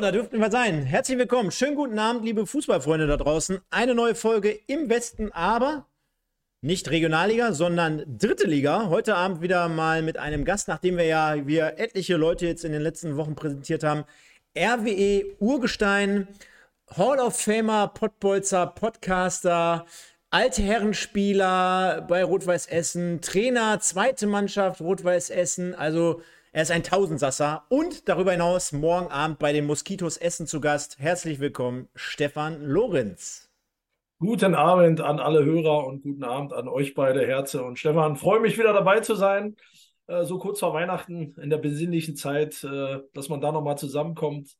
Da dürften wir sein. Herzlich willkommen. Schönen guten Abend, liebe Fußballfreunde da draußen. Eine neue Folge im Westen, aber nicht Regionalliga, sondern dritte Liga. Heute Abend wieder mal mit einem Gast, nachdem wir ja wir etliche Leute jetzt in den letzten Wochen präsentiert haben. RWE Urgestein, Hall of Famer, Pottbolzer, Podcaster, alte Herrenspieler bei Rot-Weiß Essen, Trainer, zweite Mannschaft Rot-Weiß Essen. Also er ist ein Tausendsasser und darüber hinaus morgen Abend bei den Moskitos Essen zu Gast. Herzlich willkommen, Stefan Lorenz. Guten Abend an alle Hörer und guten Abend an euch beide, Herze und Stefan. Freue mich wieder dabei zu sein, äh, so kurz vor Weihnachten in der besinnlichen Zeit, äh, dass man da nochmal zusammenkommt.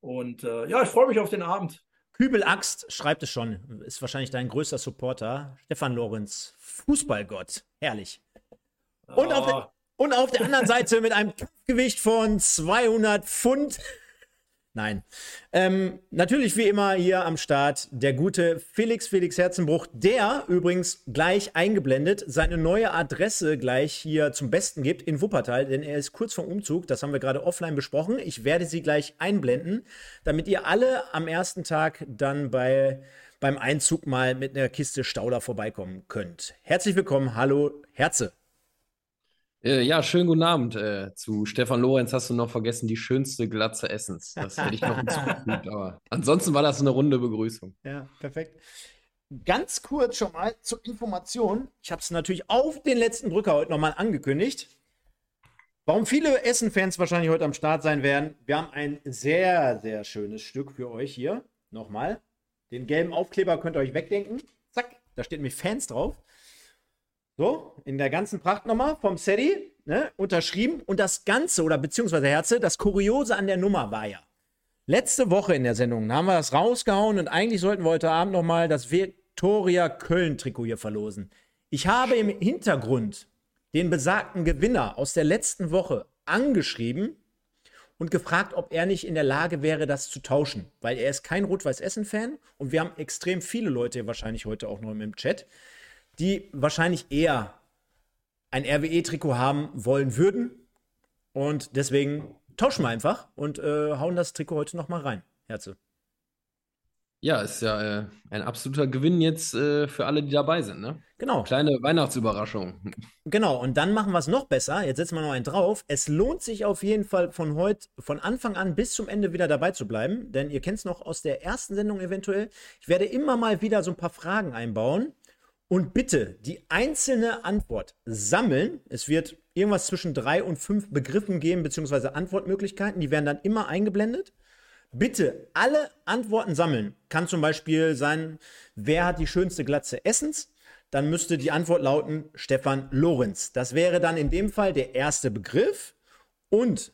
Und äh, ja, ich freue mich auf den Abend. Kübel Axt schreibt es schon, ist wahrscheinlich dein größter Supporter. Stefan Lorenz, Fußballgott, herrlich. Und auf der und auf der anderen Seite mit einem Kampfgewicht von 200 Pfund. Nein. Ähm, natürlich wie immer hier am Start der gute Felix Felix Herzenbruch, der übrigens gleich eingeblendet seine neue Adresse gleich hier zum Besten gibt in Wuppertal, denn er ist kurz vorm Umzug. Das haben wir gerade offline besprochen. Ich werde sie gleich einblenden, damit ihr alle am ersten Tag dann bei, beim Einzug mal mit einer Kiste Stauder vorbeikommen könnt. Herzlich willkommen. Hallo, Herze. Äh, ja, schönen guten Abend. Äh, zu Stefan Lorenz hast du noch vergessen, die schönste Glatze Essens. Das hätte ich noch hinzugefügt, aber ansonsten war das eine runde Begrüßung. Ja, perfekt. Ganz kurz schon mal zur Information. Ich habe es natürlich auf den letzten Drücker heute nochmal angekündigt. Warum viele Essen-Fans wahrscheinlich heute am Start sein werden. Wir haben ein sehr, sehr schönes Stück für euch hier. Nochmal. Den gelben Aufkleber könnt ihr euch wegdenken. Zack, da steht nämlich Fans drauf. So, in der ganzen Prachtnummer vom SETI, ne, unterschrieben. Und das Ganze, oder beziehungsweise Herze, das Kuriose an der Nummer war ja. Letzte Woche in der Sendung haben wir das rausgehauen und eigentlich sollten wir heute Abend nochmal das Viktoria Köln-Trikot hier verlosen. Ich habe im Hintergrund den besagten Gewinner aus der letzten Woche angeschrieben und gefragt, ob er nicht in der Lage wäre, das zu tauschen. Weil er ist kein Rot-Weiß-Essen-Fan und wir haben extrem viele Leute wahrscheinlich heute auch noch im Chat die wahrscheinlich eher ein RWE-Trikot haben wollen würden. Und deswegen tauschen wir einfach und äh, hauen das Trikot heute nochmal rein. Herze. Ja, ist ja äh, ein absoluter Gewinn jetzt äh, für alle, die dabei sind, ne? Genau. Kleine Weihnachtsüberraschung. Genau, und dann machen wir es noch besser. Jetzt setzen wir noch einen drauf. Es lohnt sich auf jeden Fall von heute, von Anfang an bis zum Ende wieder dabei zu bleiben, denn ihr kennt es noch aus der ersten Sendung eventuell. Ich werde immer mal wieder so ein paar Fragen einbauen, und bitte die einzelne Antwort sammeln. Es wird irgendwas zwischen drei und fünf Begriffen geben, beziehungsweise Antwortmöglichkeiten. Die werden dann immer eingeblendet. Bitte alle Antworten sammeln. Kann zum Beispiel sein, wer hat die schönste Glatze Essens? Dann müsste die Antwort lauten Stefan Lorenz. Das wäre dann in dem Fall der erste Begriff. Und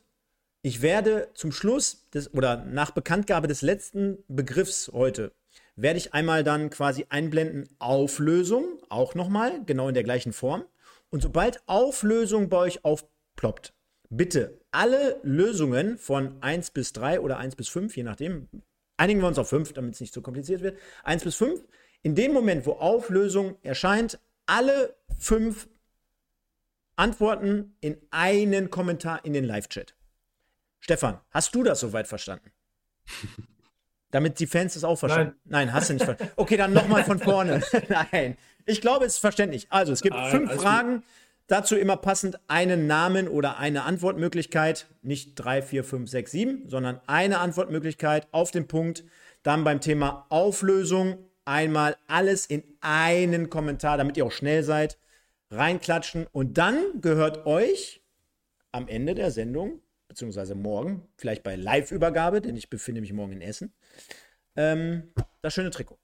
ich werde zum Schluss des, oder nach Bekanntgabe des letzten Begriffs heute werde ich einmal dann quasi einblenden Auflösung, auch nochmal, genau in der gleichen Form. Und sobald Auflösung bei euch aufploppt, bitte alle Lösungen von 1 bis 3 oder 1 bis 5, je nachdem, einigen wir uns auf 5, damit es nicht so kompliziert wird, 1 bis 5, in dem Moment, wo Auflösung erscheint, alle 5 Antworten in einen Kommentar in den Live-Chat. Stefan, hast du das soweit verstanden? Damit die Fans es auch verstehen. Nein. Nein, hast du nicht verstanden. Okay, dann nochmal von vorne. Nein. Ich glaube, es ist verständlich. Also, es gibt Nein, fünf Fragen. Gut. Dazu immer passend einen Namen oder eine Antwortmöglichkeit. Nicht drei, vier, fünf, sechs, sieben, sondern eine Antwortmöglichkeit auf den Punkt. Dann beim Thema Auflösung einmal alles in einen Kommentar, damit ihr auch schnell seid. Reinklatschen. Und dann gehört euch am Ende der Sendung beziehungsweise morgen, vielleicht bei Live-Übergabe, denn ich befinde mich morgen in Essen, ähm, das schöne Trikot.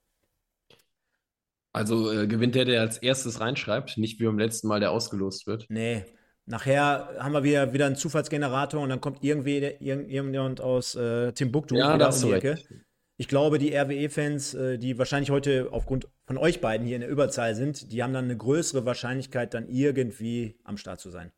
Also äh, gewinnt der, der als erstes reinschreibt, nicht wie beim letzten Mal, der ausgelost wird. Nee. Nachher haben wir wieder, wieder einen Zufallsgenerator und dann kommt irgendwie irgendjemand aus äh, Timbuktu ja, wieder um die Ecke. Ich glaube, die RWE-Fans, äh, die wahrscheinlich heute aufgrund von euch beiden hier in der Überzahl sind, die haben dann eine größere Wahrscheinlichkeit, dann irgendwie am Start zu sein.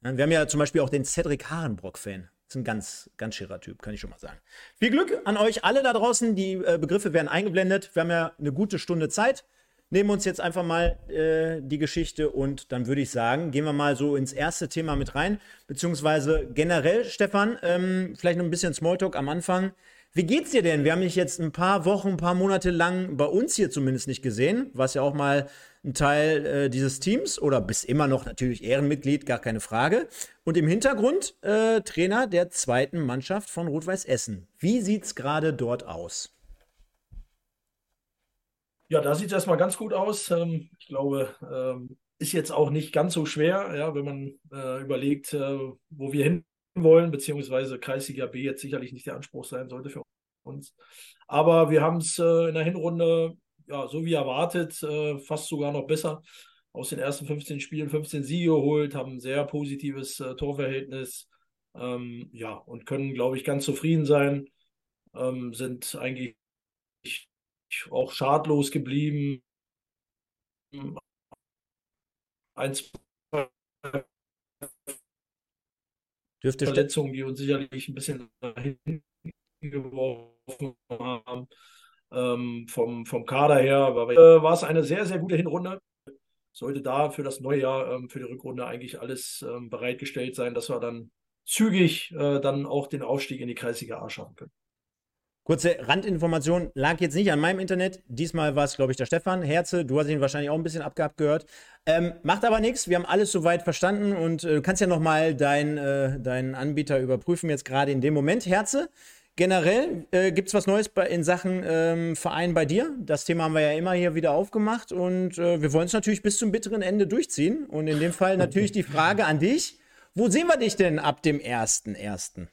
Wir haben ja zum Beispiel auch den Cedric Harenbrock-Fan. Das ist ein ganz, ganz schierer Typ, kann ich schon mal sagen. Viel Glück an euch alle da draußen. Die äh, Begriffe werden eingeblendet. Wir haben ja eine gute Stunde Zeit. nehmen uns jetzt einfach mal äh, die Geschichte und dann würde ich sagen, gehen wir mal so ins erste Thema mit rein, beziehungsweise generell, Stefan, ähm, vielleicht noch ein bisschen Smalltalk am Anfang. Wie geht's dir denn? Wir haben dich jetzt ein paar Wochen, ein paar Monate lang bei uns hier zumindest nicht gesehen, was ja auch mal ein Teil äh, dieses Teams oder bist immer noch natürlich Ehrenmitglied, gar keine Frage. Und im Hintergrund äh, Trainer der zweiten Mannschaft von Rot-Weiß Essen. Wie sieht's gerade dort aus? Ja, da sieht es erstmal ganz gut aus. Ähm, ich glaube, ähm, ist jetzt auch nicht ganz so schwer, ja, wenn man äh, überlegt, äh, wo wir hin wollen, beziehungsweise Kreisliga B jetzt sicherlich nicht der Anspruch sein sollte für uns. Aber wir haben es äh, in der Hinrunde, ja, so wie erwartet, äh, fast sogar noch besser aus den ersten 15 Spielen 15 Siege geholt, haben ein sehr positives äh, Torverhältnis, ähm, ja, und können, glaube ich, ganz zufrieden sein, ähm, sind eigentlich auch schadlos geblieben. Ein, zwei Dürfte Verletzungen, die uns sicherlich ein bisschen nach hinten geworfen haben. Ähm, vom, vom Kader her äh, war es eine sehr, sehr gute Hinrunde. Sollte da für das neue Jahr, ähm, für die Rückrunde eigentlich alles ähm, bereitgestellt sein, dass wir dann zügig äh, dann auch den Aufstieg in die Kreisliga A schaffen können. Kurze Randinformation, lag jetzt nicht an meinem Internet. Diesmal war es, glaube ich, der Stefan Herze. Du hast ihn wahrscheinlich auch ein bisschen abgehabt gehört. Ähm, macht aber nichts. Wir haben alles soweit verstanden und äh, du kannst ja nochmal dein, äh, deinen Anbieter überprüfen, jetzt gerade in dem Moment. Herze, generell äh, gibt es was Neues bei, in Sachen ähm, Verein bei dir? Das Thema haben wir ja immer hier wieder aufgemacht und äh, wir wollen es natürlich bis zum bitteren Ende durchziehen. Und in dem Fall natürlich die Frage an dich: Wo sehen wir dich denn ab dem 1.1.?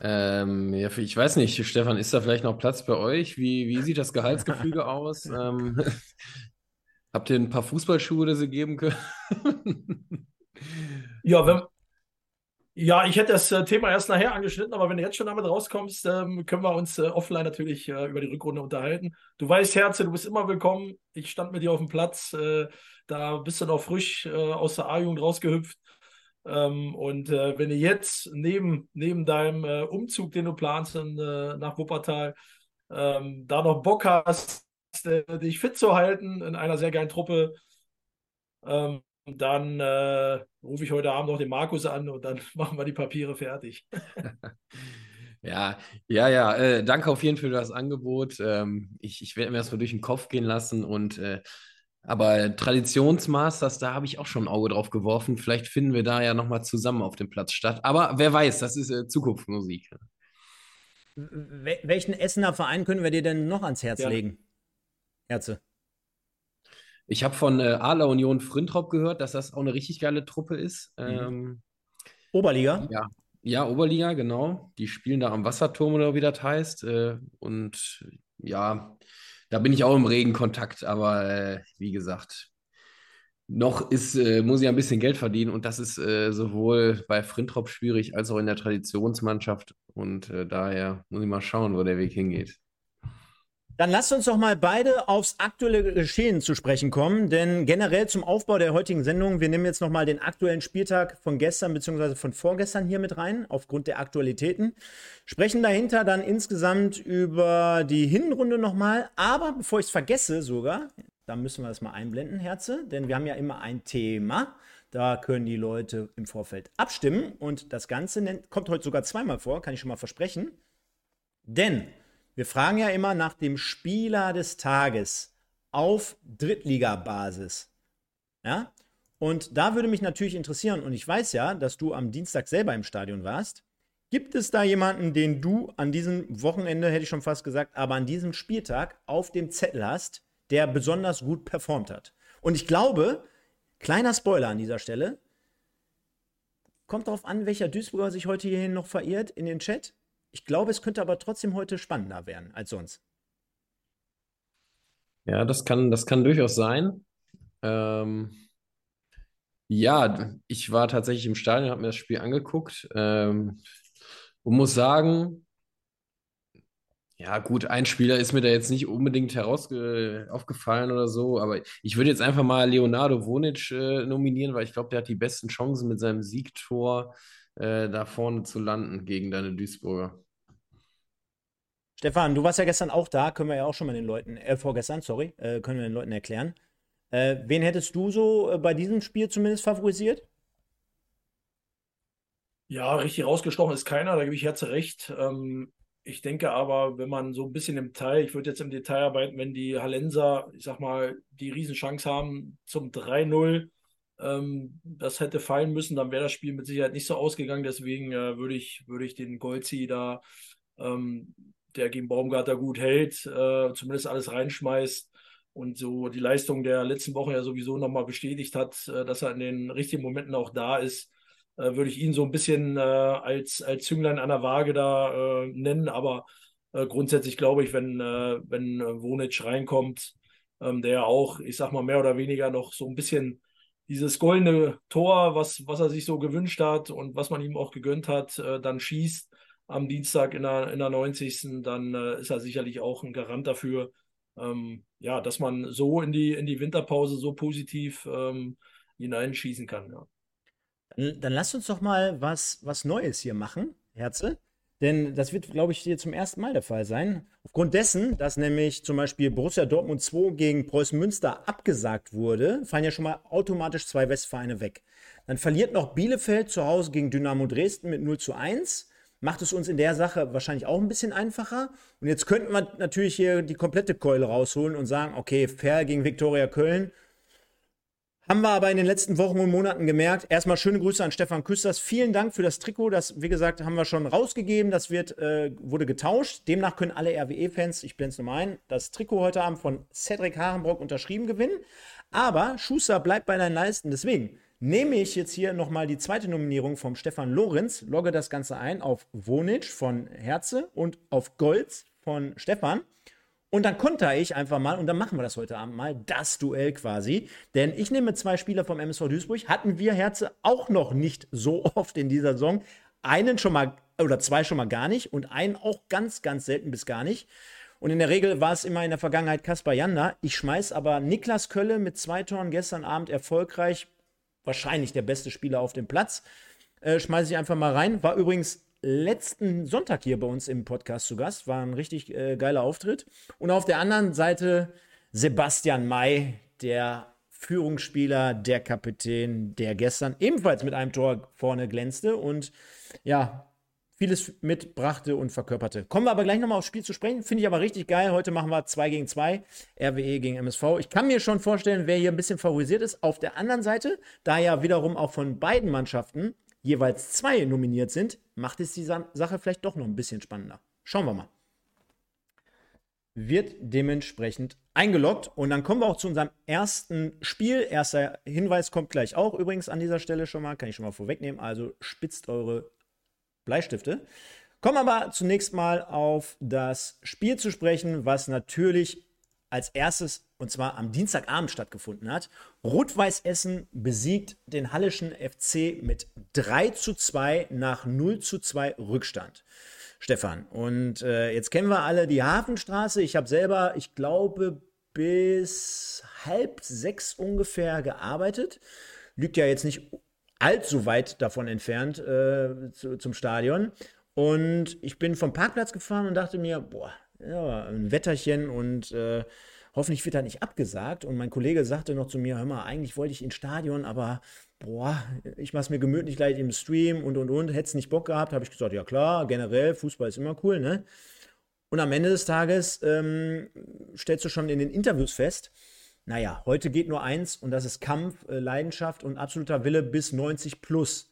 Ähm, ja, ich weiß nicht, Stefan, ist da vielleicht noch Platz bei euch? Wie, wie sieht das Gehaltsgefüge aus? Ähm, habt ihr ein paar Fußballschuhe, die sie geben können? ja, wenn, ja, ich hätte das äh, Thema erst nachher angeschnitten, aber wenn du jetzt schon damit rauskommst, ähm, können wir uns äh, offline natürlich äh, über die Rückrunde unterhalten. Du weißt, Herze, du bist immer willkommen. Ich stand mit dir auf dem Platz. Da bist du noch frisch aus der A-Jugend rausgehüpft. Ähm, und wenn du jetzt neben, neben deinem Umzug, den du planst nach Wuppertal, ähm, da noch Bock hast, dich fit zu halten in einer sehr geilen Truppe, ähm, dann äh, rufe ich heute Abend noch den Markus an und dann machen wir die Papiere fertig. Ja, ja, ja. Äh, danke auf jeden Fall für das Angebot. Ähm, ich, ich werde mir das mal durch den Kopf gehen lassen und äh, aber Traditionsmasters, da habe ich auch schon ein Auge drauf geworfen. Vielleicht finden wir da ja nochmal zusammen auf dem Platz statt. Aber wer weiß, das ist äh, Zukunftsmusik. Welchen Essener Verein können wir dir denn noch ans Herz ja. legen? Herze. Ich habe von äh, Adler Union Frintrop gehört, dass das auch eine richtig geile Truppe ist. Mhm. Ähm, Oberliga? Ja. ja, Oberliga, genau. Die spielen da am Wasserturm oder wie das heißt. Äh, und ja, da bin ich auch im regen Kontakt, aber äh, wie gesagt, noch ist, äh, muss ich ein bisschen Geld verdienen und das ist äh, sowohl bei Frintrop schwierig als auch in der Traditionsmannschaft und äh, daher muss ich mal schauen, wo der Weg hingeht. Dann lasst uns doch mal beide aufs aktuelle Geschehen zu sprechen kommen, denn generell zum Aufbau der heutigen Sendung, wir nehmen jetzt noch mal den aktuellen Spieltag von gestern bzw. von vorgestern hier mit rein, aufgrund der Aktualitäten. Sprechen dahinter dann insgesamt über die Hinrunde nochmal, aber bevor ich es vergesse sogar, da müssen wir das mal einblenden, Herze, denn wir haben ja immer ein Thema. Da können die Leute im Vorfeld abstimmen und das Ganze nennt, kommt heute sogar zweimal vor, kann ich schon mal versprechen. Denn wir fragen ja immer nach dem Spieler des Tages auf Drittligabasis. Ja? Und da würde mich natürlich interessieren, und ich weiß ja, dass du am Dienstag selber im Stadion warst. Gibt es da jemanden, den du an diesem Wochenende, hätte ich schon fast gesagt, aber an diesem Spieltag auf dem Zettel hast, der besonders gut performt hat? Und ich glaube, kleiner Spoiler an dieser Stelle, kommt darauf an, welcher Duisburger sich heute hierhin noch verirrt in den Chat. Ich glaube, es könnte aber trotzdem heute spannender werden als sonst. Ja, das kann, das kann durchaus sein. Ähm, ja, ich war tatsächlich im Stadion, habe mir das Spiel angeguckt ähm, und muss sagen, ja, gut, ein Spieler ist mir da jetzt nicht unbedingt heraus aufgefallen oder so, aber ich würde jetzt einfach mal Leonardo Vonic äh, nominieren, weil ich glaube, der hat die besten Chancen mit seinem Siegtor äh, da vorne zu landen gegen deine Duisburger. Stefan, du warst ja gestern auch da, können wir ja auch schon mal den Leuten, äh, vorgestern, sorry, äh, können wir den Leuten erklären. Äh, wen hättest du so äh, bei diesem Spiel zumindest favorisiert? Ja, richtig rausgestochen ist keiner, da gebe ich Herze recht. Ähm, ich denke aber, wenn man so ein bisschen im Detail, ich würde jetzt im Detail arbeiten, wenn die Hallenser, ich sag mal, die Riesenchance haben zum 3-0, ähm, das hätte fallen müssen, dann wäre das Spiel mit Sicherheit nicht so ausgegangen. Deswegen äh, würde ich, würde ich den Golzi da, ähm, der gegen Baumgarter gut hält, äh, zumindest alles reinschmeißt und so die Leistung der letzten Woche ja sowieso nochmal bestätigt hat, äh, dass er in den richtigen Momenten auch da ist, äh, würde ich ihn so ein bisschen äh, als, als Zünglein an der Waage da äh, nennen. Aber äh, grundsätzlich glaube ich, wenn, wenn Wonic reinkommt, ähm, der auch, ich sag mal, mehr oder weniger noch so ein bisschen dieses goldene Tor, was, was er sich so gewünscht hat und was man ihm auch gegönnt hat, dann schießt am Dienstag in der, in der 90. Dann ist er sicherlich auch ein Garant dafür, ähm, ja, dass man so in die, in die Winterpause so positiv ähm, hineinschießen kann. Ja. Dann, dann lasst uns doch mal was, was Neues hier machen, Herze. Denn das wird, glaube ich, hier zum ersten Mal der Fall sein. Aufgrund dessen, dass nämlich zum Beispiel Borussia Dortmund 2 gegen Preußen Münster abgesagt wurde, fallen ja schon mal automatisch zwei Westvereine weg. Dann verliert noch Bielefeld zu Hause gegen Dynamo Dresden mit 0 zu 1 macht es uns in der Sache wahrscheinlich auch ein bisschen einfacher. Und jetzt könnten wir natürlich hier die komplette Keule rausholen und sagen, okay, fair gegen Viktoria Köln. Haben wir aber in den letzten Wochen und Monaten gemerkt. Erstmal schöne Grüße an Stefan Küsters. Vielen Dank für das Trikot. Das, wie gesagt, haben wir schon rausgegeben. Das wird, äh, wurde getauscht. Demnach können alle RWE-Fans, ich blende es nochmal ein, das Trikot heute Abend von Cedric Harenbrock unterschrieben gewinnen. Aber Schuster bleibt bei deinen Leisten. Deswegen nehme ich jetzt hier nochmal die zweite Nominierung vom Stefan Lorenz, logge das Ganze ein auf Wonic von Herze und auf Golds von Stefan. Und dann konter ich einfach mal, und dann machen wir das heute Abend mal, das Duell quasi. Denn ich nehme zwei Spieler vom MSV Duisburg, hatten wir Herze auch noch nicht so oft in dieser Saison. Einen schon mal, oder zwei schon mal gar nicht und einen auch ganz, ganz selten bis gar nicht. Und in der Regel war es immer in der Vergangenheit Kaspar Janda. Ich schmeiß aber Niklas Kölle mit zwei Toren gestern Abend erfolgreich wahrscheinlich der beste Spieler auf dem Platz. Äh, schmeiße ich einfach mal rein. War übrigens letzten Sonntag hier bei uns im Podcast zu Gast. War ein richtig äh, geiler Auftritt. Und auf der anderen Seite Sebastian May, der Führungsspieler, der Kapitän, der gestern ebenfalls mit einem Tor vorne glänzte. Und ja, vieles mitbrachte und verkörperte. Kommen wir aber gleich nochmal aufs Spiel zu sprechen. Finde ich aber richtig geil. Heute machen wir 2 gegen 2, RWE gegen MSV. Ich kann mir schon vorstellen, wer hier ein bisschen favorisiert ist. Auf der anderen Seite, da ja wiederum auch von beiden Mannschaften jeweils zwei nominiert sind, macht es die Sache vielleicht doch noch ein bisschen spannender. Schauen wir mal. Wird dementsprechend eingeloggt. Und dann kommen wir auch zu unserem ersten Spiel. Erster Hinweis kommt gleich auch übrigens an dieser Stelle schon mal, kann ich schon mal vorwegnehmen. Also spitzt eure Bleistifte. Kommen aber zunächst mal auf das Spiel zu sprechen, was natürlich als erstes und zwar am Dienstagabend stattgefunden hat. Rot-Weiß Essen besiegt den Hallischen FC mit 3 zu 2 nach 0 zu 2 Rückstand. Stefan, und äh, jetzt kennen wir alle die Hafenstraße. Ich habe selber, ich glaube, bis halb sechs ungefähr gearbeitet. Liegt ja jetzt nicht allzu weit davon entfernt äh, zu, zum Stadion. Und ich bin vom Parkplatz gefahren und dachte mir, boah, ja, ein Wetterchen und äh, hoffentlich wird er nicht abgesagt. Und mein Kollege sagte noch zu mir, hör mal, eigentlich wollte ich ins Stadion, aber boah, ich mach's mir gemütlich gleich im Stream und und und. Hättest nicht Bock gehabt, habe ich gesagt, ja klar, generell, Fußball ist immer cool, ne? Und am Ende des Tages ähm, stellst du schon in den Interviews fest, naja, heute geht nur eins und das ist Kampf, äh, Leidenschaft und absoluter Wille bis 90 plus.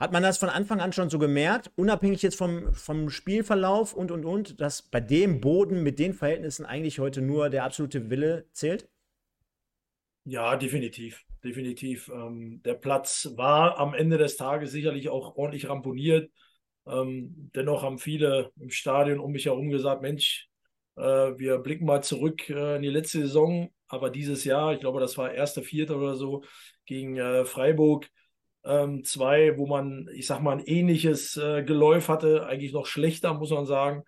Hat man das von Anfang an schon so gemerkt, unabhängig jetzt vom, vom Spielverlauf und und und, dass bei dem Boden mit den Verhältnissen eigentlich heute nur der absolute Wille zählt? Ja, definitiv. Definitiv. Ähm, der Platz war am Ende des Tages sicherlich auch ordentlich ramponiert. Ähm, dennoch haben viele im Stadion um mich herum gesagt: Mensch, äh, wir blicken mal zurück äh, in die letzte Saison, aber dieses Jahr, ich glaube, das war erste, vierte oder so, gegen äh, Freiburg. Ähm, zwei, wo man, ich sag mal, ein ähnliches äh, Geläuf hatte, eigentlich noch schlechter, muss man sagen.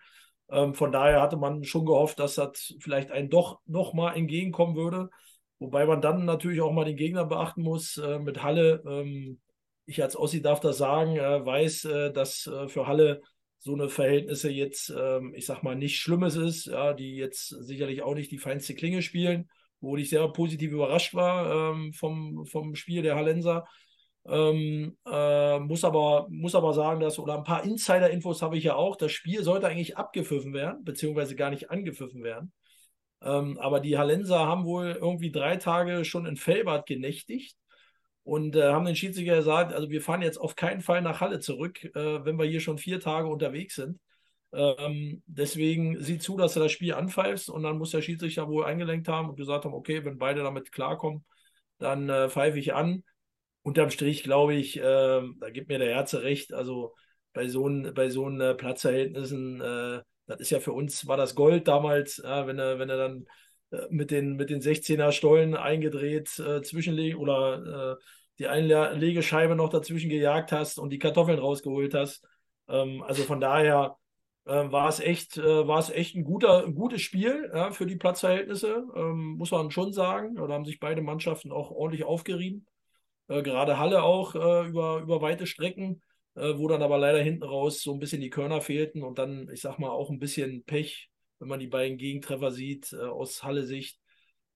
Ähm, von daher hatte man schon gehofft, dass das vielleicht einen doch nochmal entgegenkommen würde. Wobei man dann natürlich auch mal den Gegner beachten muss. Äh, mit Halle, ähm, ich als Ossi darf das sagen, äh, weiß, dass für Halle so eine Verhältnisse jetzt, ähm, ich sag mal, nicht Schlimmes ist, ja, die jetzt sicherlich auch nicht die feinste Klinge spielen, wo ich sehr positiv überrascht war ähm, vom, vom Spiel der Hallenser. Ähm, äh, muss, aber, muss aber sagen, dass, oder ein paar Insider-Infos habe ich ja auch, das Spiel sollte eigentlich abgepfiffen werden, beziehungsweise gar nicht angepfiffen werden. Ähm, aber die Hallenser haben wohl irgendwie drei Tage schon in Fellbad genächtigt und äh, haben den Schiedsrichter gesagt, also wir fahren jetzt auf keinen Fall nach Halle zurück, äh, wenn wir hier schon vier Tage unterwegs sind. Ähm, deswegen sieh zu, dass du das Spiel anpfeifst und dann muss der Schiedsrichter wohl eingelenkt haben und gesagt haben, okay, wenn beide damit klarkommen, dann äh, pfeife ich an. Unterm Strich glaube ich, äh, da gibt mir der Herze recht, also bei so, bei so äh, Platzverhältnissen, äh, das ist ja für uns, war das Gold damals, wenn er, wenn er dann äh, mit den, mit den 16er Stollen eingedreht äh, zwischenlegen oder äh, die Einlegescheibe noch dazwischen gejagt hast und die Kartoffeln rausgeholt hast. Ähm, also von daher äh, war es echt, war es echt ein, guter, ein gutes Spiel ja, für die Platzverhältnisse, ähm, muss man schon sagen. Da haben sich beide Mannschaften auch ordentlich aufgerieben. Äh, gerade Halle auch über, über weite Strecken, wo dann aber leider hinten raus so ein bisschen die Körner fehlten und dann, ich sag mal, auch ein bisschen Pech wenn man die beiden Gegentreffer sieht, äh, aus Halle-Sicht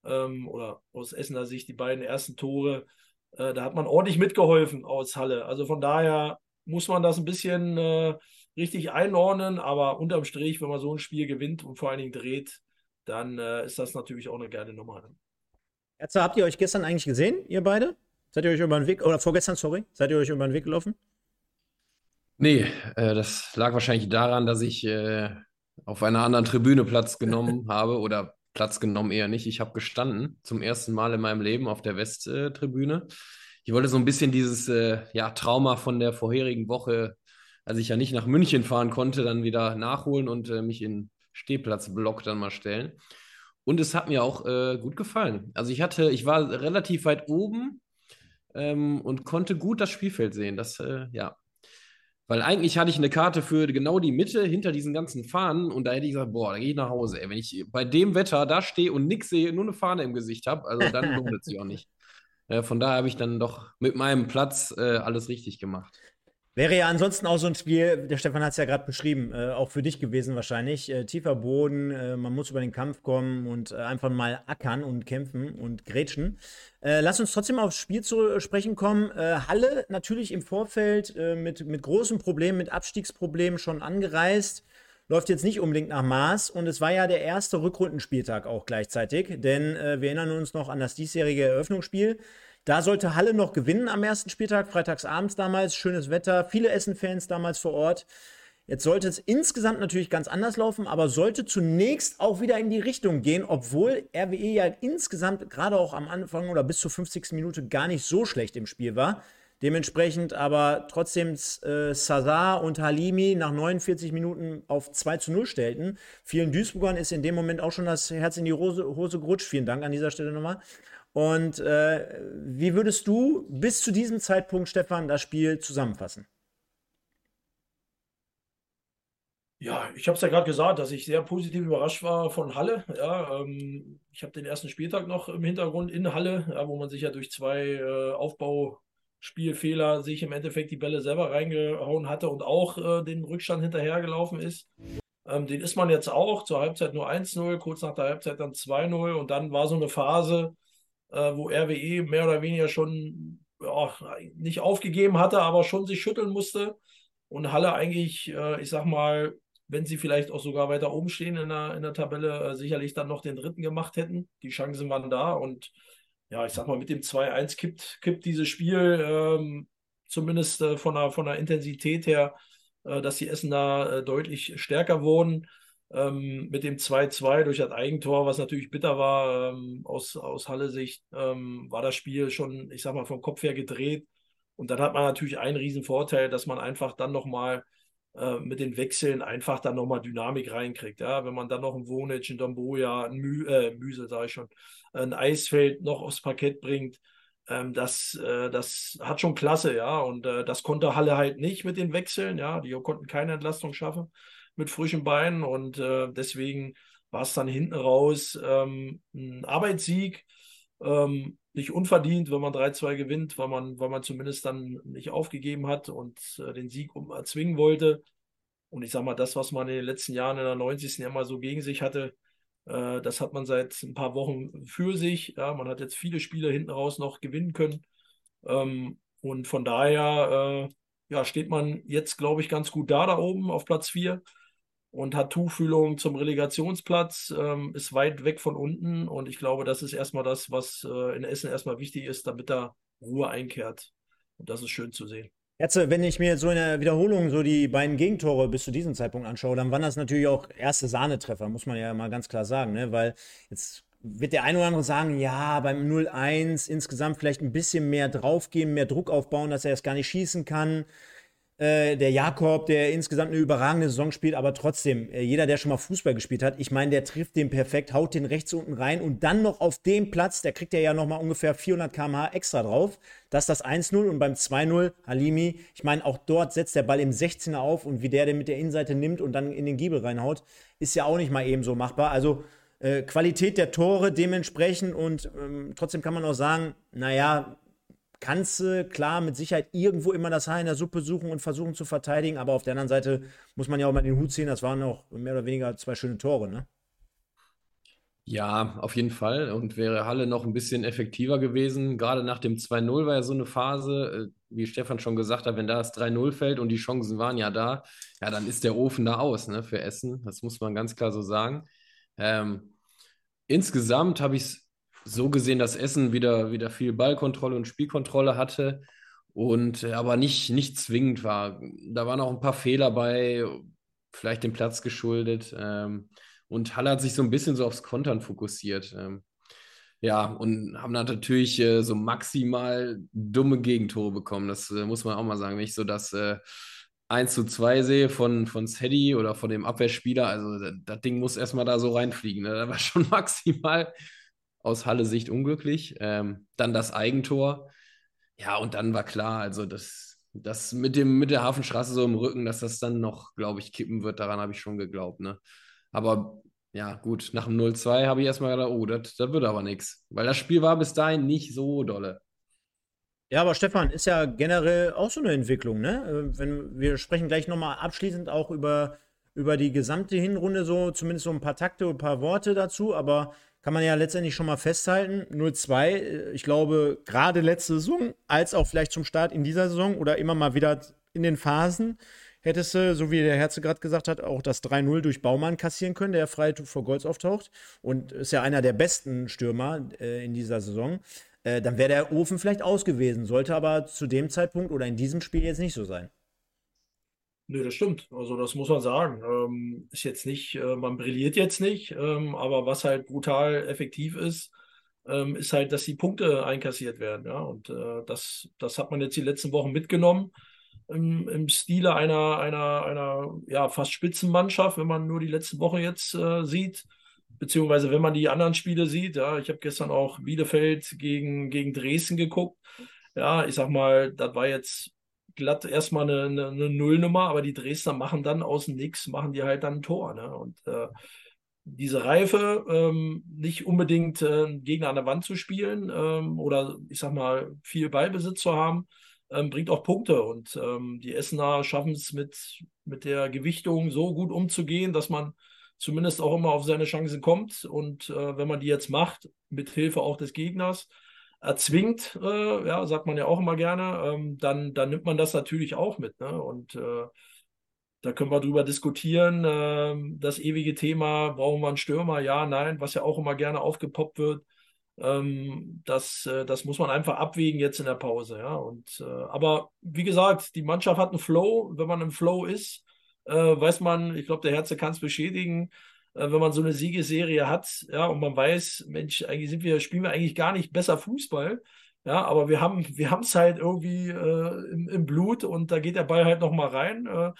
ähm, oder aus Essener Sicht, die beiden ersten Tore, äh, da hat man ordentlich mitgeholfen aus Halle. Also von daher muss man das ein bisschen äh, richtig einordnen, aber unterm Strich, wenn man so ein Spiel gewinnt und vor allen Dingen dreht, dann äh, ist das natürlich auch eine geile Nummer. Ärzte, habt ihr euch gestern eigentlich gesehen, ihr beide? Seid ihr euch über den Weg, oder vorgestern, sorry, seid ihr euch über den Weg gelaufen? Nee, äh, das lag wahrscheinlich daran, dass ich äh, auf einer anderen Tribüne Platz genommen habe oder Platz genommen eher nicht. Ich habe gestanden zum ersten Mal in meinem Leben auf der Westtribüne. Ich wollte so ein bisschen dieses äh, ja, Trauma von der vorherigen Woche, als ich ja nicht nach München fahren konnte, dann wieder nachholen und äh, mich in Stehplatzblock dann mal stellen. Und es hat mir auch äh, gut gefallen. Also ich hatte, ich war relativ weit oben ähm, und konnte gut das Spielfeld sehen. Das, äh, ja, weil eigentlich hatte ich eine Karte für genau die Mitte hinter diesen ganzen Fahnen und da hätte ich gesagt, boah, da gehe ich nach Hause. Ey. Wenn ich bei dem Wetter da stehe und nichts sehe, nur eine Fahne im Gesicht habe, also dann lohnt es sich auch nicht. Äh, von daher habe ich dann doch mit meinem Platz äh, alles richtig gemacht. Wäre ja ansonsten auch so ein Spiel, der Stefan hat es ja gerade beschrieben, äh, auch für dich gewesen wahrscheinlich. Äh, tiefer Boden, äh, man muss über den Kampf kommen und äh, einfach mal ackern und kämpfen und grätschen. Äh, lass uns trotzdem aufs Spiel zu sprechen kommen. Äh, Halle natürlich im Vorfeld mit, mit großen Problemen, mit Abstiegsproblemen schon angereist. Läuft jetzt nicht unbedingt nach Maß und es war ja der erste Rückrundenspieltag auch gleichzeitig, denn wir erinnern uns noch an das diesjährige Eröffnungsspiel. Da sollte Halle noch gewinnen am ersten Spieltag, freitagsabends damals, schönes Wetter, viele Essen-Fans damals vor Ort. Jetzt sollte es insgesamt natürlich ganz anders laufen, aber sollte zunächst auch wieder in die Richtung gehen, obwohl RWE ja insgesamt gerade auch am Anfang oder bis zur 50. Minute gar nicht so schlecht im Spiel war. Dementsprechend aber trotzdem äh, Sazar und Halimi nach 49 Minuten auf 2 zu 0 stellten. Vielen Duisburgern ist in dem Moment auch schon das Herz in die Hose, Hose gerutscht. Vielen Dank an dieser Stelle nochmal. Und äh, wie würdest du bis zu diesem Zeitpunkt, Stefan, das Spiel zusammenfassen? Ja, ich habe es ja gerade gesagt, dass ich sehr positiv überrascht war von Halle. Ja, ähm, ich habe den ersten Spieltag noch im Hintergrund in Halle, ja, wo man sich ja durch zwei äh, Aufbauspielfehler sich im Endeffekt die Bälle selber reingehauen hatte und auch äh, den Rückstand hinterhergelaufen ist. Ähm, den ist man jetzt auch zur Halbzeit nur 1-0, kurz nach der Halbzeit dann 2-0 und dann war so eine Phase, äh, wo RWE mehr oder weniger schon ja, nicht aufgegeben hatte, aber schon sich schütteln musste. Und Halle eigentlich, äh, ich sag mal, wenn sie vielleicht auch sogar weiter oben stehen in der, in der Tabelle, äh, sicherlich dann noch den dritten gemacht hätten. Die Chancen waren da und ja, ich sag mal, mit dem 2-1 kippt, kippt dieses Spiel ähm, zumindest äh, von, der, von der Intensität her, äh, dass die Essen da äh, deutlich stärker wurden. Ähm, mit dem 2-2 durch das Eigentor, was natürlich bitter war ähm, aus, aus Halle-Sicht, ähm, war das Spiel schon, ich sag mal, vom Kopf her gedreht. Und dann hat man natürlich einen riesen Vorteil, dass man einfach dann nochmal äh, mit den Wechseln einfach dann nochmal Dynamik reinkriegt. Ja? Wenn man dann noch einen Wonic, einen Domboja, einen Mü äh, Müsel, sage ich schon, ein Eisfeld noch aufs Parkett bringt, ähm, das, äh, das hat schon Klasse, ja. Und äh, das konnte Halle halt nicht mit den Wechseln, ja. Die konnten keine Entlastung schaffen mit frischen Beinen und äh, deswegen war es dann hinten raus ähm, ein Arbeitssieg. Ähm, nicht unverdient, wenn man 3-2 gewinnt, weil man, weil man zumindest dann nicht aufgegeben hat und äh, den Sieg um, erzwingen wollte. Und ich sage mal, das, was man in den letzten Jahren in der 90. immer so gegen sich hatte, äh, das hat man seit ein paar Wochen für sich. Ja, man hat jetzt viele Spiele hinten raus noch gewinnen können. Ähm, und von daher äh, ja, steht man jetzt, glaube ich, ganz gut da, da oben auf Platz 4 und hat Tuchfühlung zum Relegationsplatz, ähm, ist weit weg von unten. Und ich glaube, das ist erstmal das, was äh, in Essen erstmal wichtig ist, damit da Ruhe einkehrt. Und das ist schön zu sehen. Jetzt, wenn ich mir so in der Wiederholung so die beiden Gegentore bis zu diesem Zeitpunkt anschaue, dann waren das natürlich auch erste Sahnetreffer, muss man ja mal ganz klar sagen, ne? Weil jetzt wird der eine oder andere sagen, ja, beim 0-1 insgesamt vielleicht ein bisschen mehr draufgeben, mehr Druck aufbauen, dass er es gar nicht schießen kann. Äh, der Jakob, der insgesamt eine überragende Saison spielt, aber trotzdem, äh, jeder, der schon mal Fußball gespielt hat, ich meine, der trifft den perfekt, haut den rechts unten rein und dann noch auf dem Platz, der kriegt er ja nochmal ungefähr 400 km/h extra drauf. Das ist das 1-0 und beim 2-0 Halimi, ich meine, auch dort setzt der Ball im 16er auf und wie der den mit der Innenseite nimmt und dann in den Giebel reinhaut, ist ja auch nicht mal eben so machbar. Also, äh, Qualität der Tore dementsprechend und ähm, trotzdem kann man auch sagen, naja, kannst du klar mit Sicherheit irgendwo immer das Haar in der Suppe suchen und versuchen zu verteidigen, aber auf der anderen Seite muss man ja auch mal den Hut ziehen, das waren auch mehr oder weniger zwei schöne Tore, ne? Ja, auf jeden Fall. Und wäre Halle noch ein bisschen effektiver gewesen. Gerade nach dem 2-0 war ja so eine Phase, äh, wie Stefan schon gesagt hat, wenn da das 3-0 fällt und die Chancen waren ja da, ja, dann ist der Ofen da aus ne, für Essen. Das muss man ganz klar so sagen. Ähm, insgesamt habe ich es so gesehen, dass Essen wieder, wieder viel Ballkontrolle und Spielkontrolle hatte und äh, aber nicht, nicht zwingend war. Da waren auch ein paar Fehler bei, vielleicht dem Platz geschuldet. Ähm, und Halle hat sich so ein bisschen so aufs Kontern fokussiert. Ähm, ja, und haben dann natürlich äh, so maximal dumme Gegentore bekommen. Das äh, muss man auch mal sagen. Wenn ich so das äh, 1 zu 2 sehe von, von Sadie oder von dem Abwehrspieler, also das, das Ding muss erstmal da so reinfliegen. Ne? Da war schon maximal aus Halle-Sicht unglücklich. Ähm, dann das Eigentor. Ja, und dann war klar, also das, das mit, dem, mit der Hafenstraße so im Rücken, dass das dann noch, glaube ich, kippen wird, daran habe ich schon geglaubt. Ne? Aber ja, gut, nach dem 0-2 habe ich erstmal gedacht, oh, das, das wird aber nichts. Weil das Spiel war bis dahin nicht so dolle. Ja, aber Stefan, ist ja generell auch so eine Entwicklung, ne? Äh, wenn, wir sprechen gleich nochmal abschließend auch über, über die gesamte Hinrunde, so zumindest so ein paar Takte, ein paar Worte dazu, aber kann man ja letztendlich schon mal festhalten. 0-2, äh, ich glaube, gerade letzte Saison, als auch vielleicht zum Start in dieser Saison oder immer mal wieder in den Phasen, hättest du, so wie der Herze gerade gesagt hat, auch das 3-0 durch Baumann kassieren können, der frei vor Golds auftaucht und ist ja einer der besten Stürmer äh, in dieser Saison. Äh, dann wäre der Ofen vielleicht aus gewesen, sollte aber zu dem Zeitpunkt oder in diesem Spiel jetzt nicht so sein. Nee, das stimmt. Also das muss man sagen. Ähm, ist jetzt nicht, äh, man brilliert jetzt nicht, ähm, aber was halt brutal effektiv ist, ähm, ist halt, dass die Punkte einkassiert werden. Ja? Und äh, das, das hat man jetzt die letzten Wochen mitgenommen im, im Stile einer, einer, einer ja, fast Spitzenmannschaft, wenn man nur die letzte Woche jetzt äh, sieht. Beziehungsweise wenn man die anderen Spiele sieht, ja, ich habe gestern auch Bielefeld gegen, gegen Dresden geguckt. Ja, ich sag mal, das war jetzt glatt erstmal eine, eine, eine, Nullnummer, aber die Dresdner machen dann aus dem Nix, machen die halt dann ein Tor. Ne? Und äh, diese Reife, ähm, nicht unbedingt äh, Gegner an der Wand zu spielen ähm, oder ich sag mal viel Ballbesitz zu haben, ähm, bringt auch Punkte. Und ähm, die Essener schaffen es mit, mit der Gewichtung so gut umzugehen, dass man zumindest auch immer auf seine Chancen kommt. Und äh, wenn man die jetzt macht, mit Hilfe auch des Gegners, erzwingt, äh, ja, sagt man ja auch immer gerne, ähm, dann, dann nimmt man das natürlich auch mit. Ne? Und äh, da können wir drüber diskutieren. Äh, das ewige Thema, brauchen wir einen Stürmer? Ja, nein, was ja auch immer gerne aufgepoppt wird. Ähm, das, äh, das muss man einfach abwägen jetzt in der Pause. Ja? Und, äh, aber wie gesagt, die Mannschaft hat einen Flow. Wenn man im Flow ist, äh, weiß man, ich glaube, der Herze kann es beschädigen, wenn man so eine Siegesserie hat, ja, und man weiß, Mensch, eigentlich sind wir, spielen wir eigentlich gar nicht besser Fußball. Ja, aber wir haben wir es halt irgendwie äh, im, im, Blut und da geht der Ball halt nochmal rein. Äh,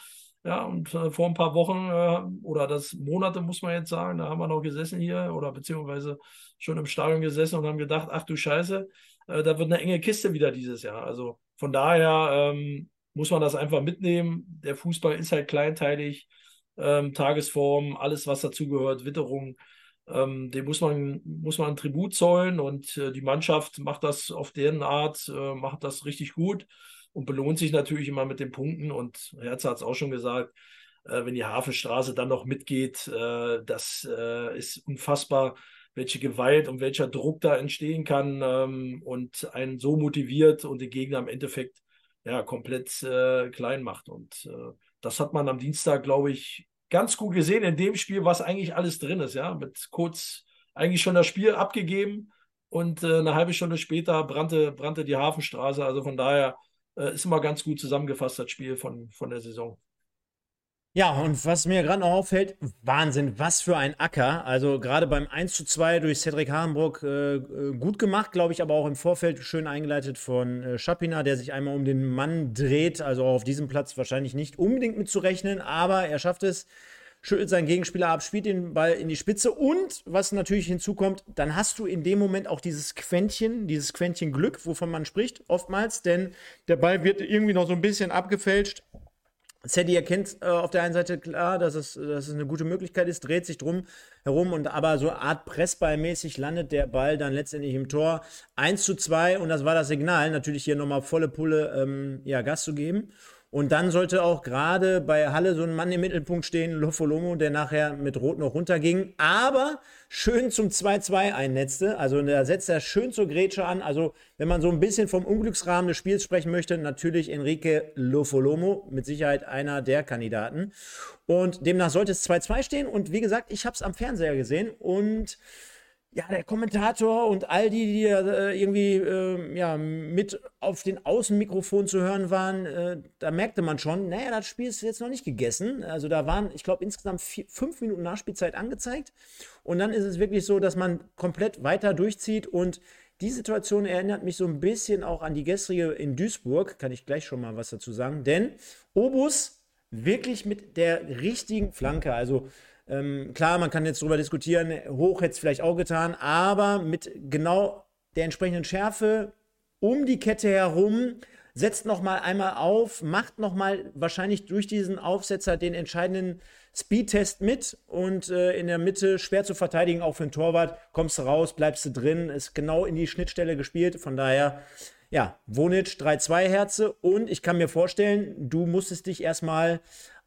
ja, und äh, vor ein paar Wochen äh, oder das Monate muss man jetzt sagen, da haben wir noch gesessen hier oder beziehungsweise schon im Stadion gesessen und haben gedacht, ach du Scheiße, äh, da wird eine enge Kiste wieder dieses Jahr. Also von daher ähm, muss man das einfach mitnehmen. Der Fußball ist halt kleinteilig ähm, Tagesform, alles, was dazugehört, Witterung. Ähm, dem muss man, muss man Tribut zollen und äh, die Mannschaft macht das auf deren Art, äh, macht das richtig gut und belohnt sich natürlich immer mit den Punkten. Und Herz hat es auch schon gesagt, äh, wenn die Hafenstraße dann noch mitgeht, äh, das äh, ist unfassbar, welche Gewalt und welcher Druck da entstehen kann ähm, und einen so motiviert und den Gegner im Endeffekt ja komplett äh, klein macht. Und das hat man am Dienstag, glaube ich, ganz gut gesehen in dem Spiel, was eigentlich alles drin ist, ja, mit kurz eigentlich schon das Spiel abgegeben und äh, eine halbe Stunde später brannte, brannte die Hafenstraße. Also von daher äh, ist immer ganz gut zusammengefasst, das Spiel von, von der Saison. Ja, und was mir gerade noch auffällt, Wahnsinn, was für ein Acker. Also gerade beim 1 zu 2 durch Cedric Harenbrock äh, äh, gut gemacht, glaube ich, aber auch im Vorfeld schön eingeleitet von äh, Schapina, der sich einmal um den Mann dreht. Also auf diesem Platz wahrscheinlich nicht unbedingt mitzurechnen, aber er schafft es, schüttelt seinen Gegenspieler ab, spielt den Ball in die Spitze und was natürlich hinzukommt, dann hast du in dem Moment auch dieses Quäntchen, dieses Quäntchen Glück, wovon man spricht, oftmals, denn der Ball wird irgendwie noch so ein bisschen abgefälscht Sadie erkennt äh, auf der einen Seite klar, dass es, dass es eine gute Möglichkeit ist, dreht sich drum herum und aber so Art Pressballmäßig landet der Ball dann letztendlich im Tor. 1 zu 2 und das war das Signal, natürlich hier nochmal volle Pulle ähm, ja, Gas zu geben. Und dann sollte auch gerade bei Halle so ein Mann im Mittelpunkt stehen, Lofolomo, der nachher mit Rot noch runterging, aber schön zum 2-2 einnetzte. Also da setzt er schön zur Grätsche an. Also wenn man so ein bisschen vom Unglücksrahmen des Spiels sprechen möchte, natürlich Enrique Lofolomo, mit Sicherheit einer der Kandidaten. Und demnach sollte es 2-2 stehen. Und wie gesagt, ich habe es am Fernseher gesehen und ja, der Kommentator und all die, die äh, irgendwie äh, ja, mit auf den Außenmikrofon zu hören waren, äh, da merkte man schon, naja, das Spiel ist jetzt noch nicht gegessen. Also da waren, ich glaube, insgesamt vier, fünf Minuten Nachspielzeit angezeigt. Und dann ist es wirklich so, dass man komplett weiter durchzieht. Und die Situation erinnert mich so ein bisschen auch an die gestrige in Duisburg. Kann ich gleich schon mal was dazu sagen. Denn Obus wirklich mit der richtigen Flanke, also ähm, klar, man kann jetzt darüber diskutieren, hoch hätte es vielleicht auch getan, aber mit genau der entsprechenden Schärfe um die Kette herum, setzt noch mal einmal auf, macht noch mal wahrscheinlich durch diesen Aufsetzer den entscheidenden Speedtest mit und äh, in der Mitte schwer zu verteidigen, auch für den Torwart. Kommst du raus, bleibst du drin, ist genau in die Schnittstelle gespielt. Von daher, ja, Wonic 3-2 Herze und ich kann mir vorstellen, du musstest dich erstmal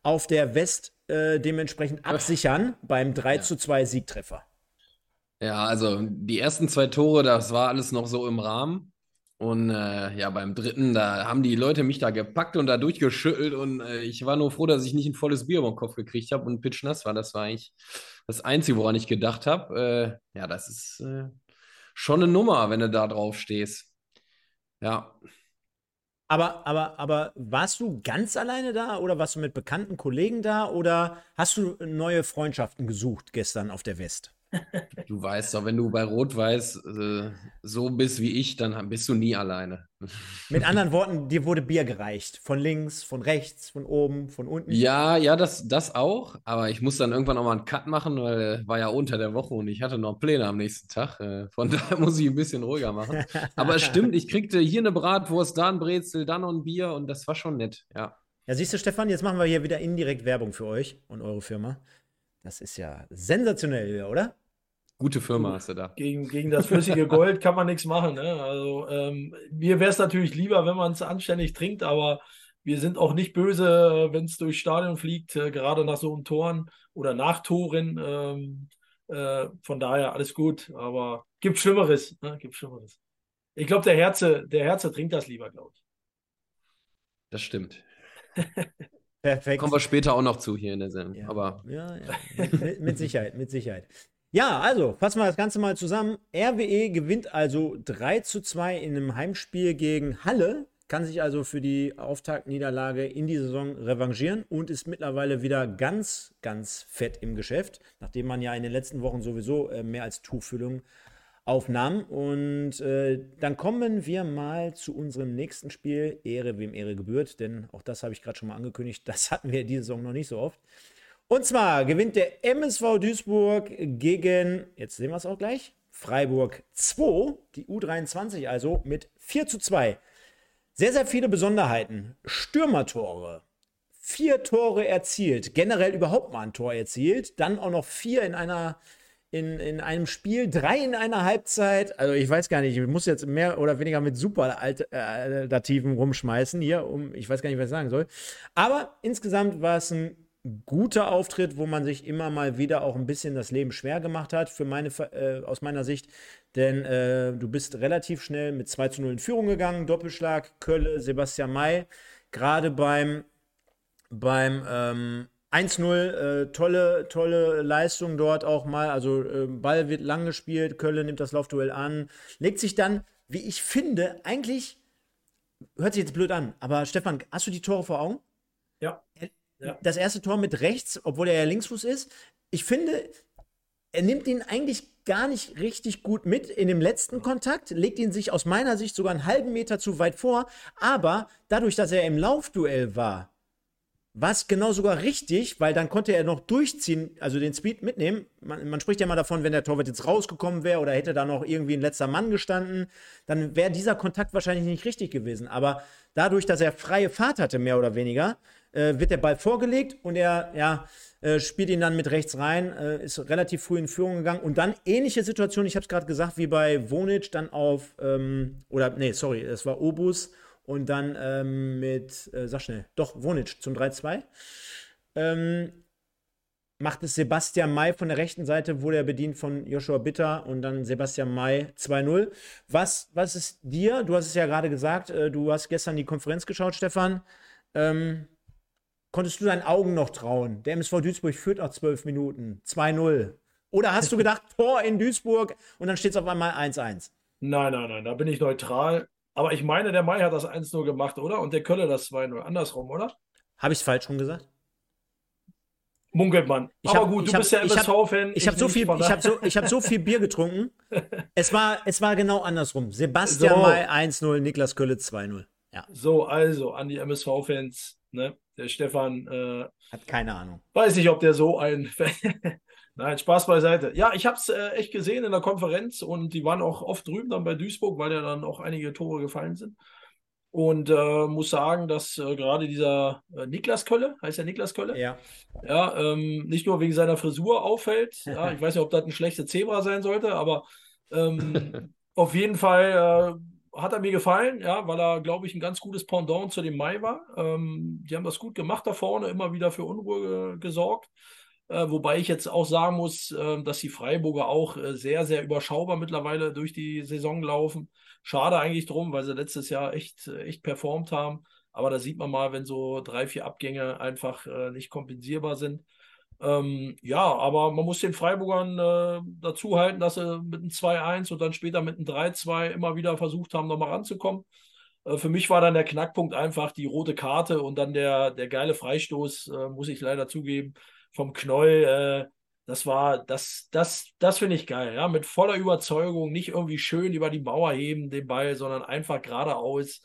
auf der West äh, dementsprechend absichern beim 3 zu 2 Siegtreffer. Ja, also die ersten zwei Tore, das war alles noch so im Rahmen. Und äh, ja, beim dritten, da haben die Leute mich da gepackt und da durchgeschüttelt und äh, ich war nur froh, dass ich nicht ein volles Bier über den Kopf gekriegt habe und pitchnass war. Das war eigentlich das Einzige, woran ich gedacht habe. Äh, ja, das ist äh, schon eine Nummer, wenn du da drauf stehst. Ja, aber, aber, aber warst du ganz alleine da oder warst du mit bekannten Kollegen da oder hast du neue Freundschaften gesucht gestern auf der West? Du weißt doch, wenn du bei Rot-Weiß äh, so bist wie ich, dann bist du nie alleine. Mit anderen Worten, dir wurde Bier gereicht. Von links, von rechts, von oben, von unten. Ja, ja, das, das auch. Aber ich muss dann irgendwann auch mal einen Cut machen, weil war ja unter der Woche und ich hatte noch Pläne am nächsten Tag. Äh, von daher muss ich ein bisschen ruhiger machen. Aber es stimmt, ich kriegte hier eine Bratwurst, da ein Brezel, dann noch ein Bier und das war schon nett, ja. Ja, siehst du, Stefan, jetzt machen wir hier wieder indirekt Werbung für euch und eure Firma. Das ist ja sensationell, oder? Gute Firma hast du da. Gegen, gegen das flüssige Gold kann man nichts machen. Ne? Also ähm, mir wäre es natürlich lieber, wenn man es anständig trinkt, aber wir sind auch nicht böse, wenn es durchs Stadion fliegt, äh, gerade nach so einem Toren oder nach Toren. Ähm, äh, von daher alles gut, aber gibt Schlimmeres. Ne? Gibt Schlimmeres. Ich glaube, der Herze, der Herze trinkt das lieber, glaube ich. Das stimmt. Perfekt. Kommen wir später auch noch zu hier in der Sendung. Ja, aber ja, ja. Mit, mit, Sicherheit, mit Sicherheit. Ja, also fassen wir das Ganze mal zusammen. RWE gewinnt also 3 zu 2 in einem Heimspiel gegen Halle, kann sich also für die Auftaktniederlage in die Saison revanchieren und ist mittlerweile wieder ganz, ganz fett im Geschäft, nachdem man ja in den letzten Wochen sowieso äh, mehr als Tuchfüllung aufnahm. Und äh, dann kommen wir mal zu unserem nächsten Spiel. Ehre, wem Ehre gebührt, denn auch das habe ich gerade schon mal angekündigt. Das hatten wir diese Saison noch nicht so oft. Und zwar gewinnt der MSV Duisburg gegen, jetzt sehen wir es auch gleich, Freiburg 2, die U23 also mit 4 zu 2. Sehr, sehr viele Besonderheiten. Stürmertore. Vier Tore erzielt, generell überhaupt mal ein Tor erzielt, dann auch noch vier in einer in, in einem Spiel, drei in einer Halbzeit. Also ich weiß gar nicht, ich muss jetzt mehr oder weniger mit Superlativen rumschmeißen hier, um ich weiß gar nicht, was ich sagen soll. Aber insgesamt war es ein guter Auftritt, wo man sich immer mal wieder auch ein bisschen das Leben schwer gemacht hat, für meine, äh, aus meiner Sicht. Denn äh, du bist relativ schnell mit 2 zu 0 in Führung gegangen. Doppelschlag, Kölle, Sebastian May. Gerade beim, beim ähm, 1-0, äh, tolle, tolle Leistung dort auch mal. Also äh, Ball wird lang gespielt, Kölle nimmt das Laufduell an, legt sich dann, wie ich finde, eigentlich, hört sich jetzt blöd an, aber Stefan, hast du die Tore vor Augen? Ja. Ja. Das erste Tor mit rechts, obwohl er ja Linksfuß ist. Ich finde, er nimmt ihn eigentlich gar nicht richtig gut mit in dem letzten Kontakt, legt ihn sich aus meiner Sicht sogar einen halben Meter zu weit vor, aber dadurch, dass er im Laufduell war, war es genau sogar richtig, weil dann konnte er noch durchziehen, also den Speed mitnehmen. Man, man spricht ja mal davon, wenn der Torwart jetzt rausgekommen wäre oder hätte da noch irgendwie ein letzter Mann gestanden, dann wäre dieser Kontakt wahrscheinlich nicht richtig gewesen. Aber dadurch, dass er freie Fahrt hatte, mehr oder weniger, äh, wird der Ball vorgelegt und er ja, äh, spielt ihn dann mit rechts rein, äh, ist relativ früh in Führung gegangen und dann ähnliche Situation, ich habe es gerade gesagt, wie bei Wonic dann auf, ähm, oder nee, sorry, es war Obus und dann ähm, mit, äh, sag schnell, doch, Wonic zum 3-2. Ähm, macht es Sebastian May von der rechten Seite, wurde er bedient von Joshua Bitter und dann Sebastian May 2-0. Was, was ist dir, du hast es ja gerade gesagt, äh, du hast gestern die Konferenz geschaut, Stefan. Ähm, konntest du deinen Augen noch trauen? Der MSV Duisburg führt nach 12 Minuten 2-0. Oder hast du gedacht, Tor in Duisburg und dann steht es auf einmal 1-1? Nein, nein, nein, da bin ich neutral. Aber ich meine, der Mai hat das 1-0 gemacht, oder? Und der Kölle das 2-0. Andersrum, oder? Habe ich es falsch rum gesagt? Munkelt man. Ich Aber hab- gut, du ich hab- bist ja ich MSV-Fan. Ich habe so, viel, ich hab so, ich hab so viel Bier getrunken. Es war, es war genau andersrum. Sebastian So. May 1-0, Niklas Kölle 2-0. Ja, So, also an die MSV-Fans. Ne? Der Stefan, äh, hat keine Ahnung. weiß nicht, ob der so ein. Nein, Spaß beiseite. Ja, ich habe es äh, echt gesehen in der Konferenz und die waren auch oft drüben dann bei Duisburg, weil ja dann auch einige Tore gefallen sind. Und äh, muss sagen, dass äh, gerade dieser äh, Niklas Kölle, heißt der Niklas Kölle? Ja. Ja, ähm, nicht nur wegen seiner Frisur auffällt. Ja, ich weiß nicht, ob das ein schlechter Zebra sein sollte, aber ähm, auf jeden Fall äh, hat er mir gefallen, ja, weil er, glaube ich, ein ganz gutes Pendant zu dem Mai war. Ähm, die haben das gut gemacht da vorne, immer wieder für Unruhe gesorgt. Äh, wobei ich jetzt auch sagen muss, äh, dass die Freiburger auch äh, sehr, sehr überschaubar mittlerweile durch die Saison laufen. Schade eigentlich drum, weil sie letztes Jahr echt, echt performt haben. Aber da sieht man mal, wenn so drei, vier Abgänge einfach äh, nicht kompensierbar sind. Ähm, ja, aber man muss den Freiburgern äh, dazu halten, dass sie mit einem 2-1 und dann später mit einem 3-2 immer wieder versucht haben, nochmal ranzukommen. Äh, für mich war dann der Knackpunkt einfach die rote Karte und dann der, der geile Freistoß, äh, muss ich leider zugeben, vom Knoll. Äh, das war, das, das, das finde ich geil, ja, mit voller Überzeugung, nicht irgendwie schön über die Mauer heben, den Ball, sondern einfach geradeaus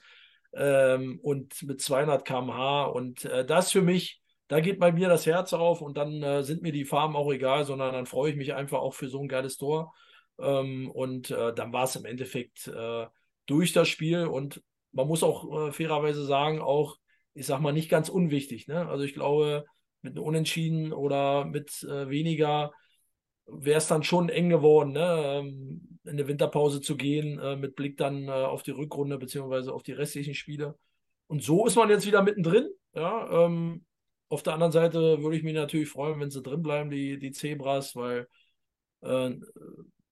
ähm, und mit 200 km/h. Und äh, das für mich, da geht bei mir das Herz auf und dann äh, sind mir die Farben auch egal, sondern dann freue ich mich einfach auch für so ein geiles Tor. Ähm, und äh, dann war es im Endeffekt äh, durch das Spiel und man muss auch äh, fairerweise sagen, auch, ich sag mal, nicht ganz unwichtig. Ne? Also ich glaube, mit einem Unentschieden oder mit äh, weniger wäre es dann schon eng geworden, ne? ähm, in eine Winterpause zu gehen, äh, mit Blick dann auf die Rückrunde beziehungsweise auf die restlichen Spiele. Und so ist man jetzt wieder mittendrin. Ja? Ähm, auf der anderen Seite würde ich mich natürlich freuen, wenn sie drin bleiben, die, die Zebras, weil äh,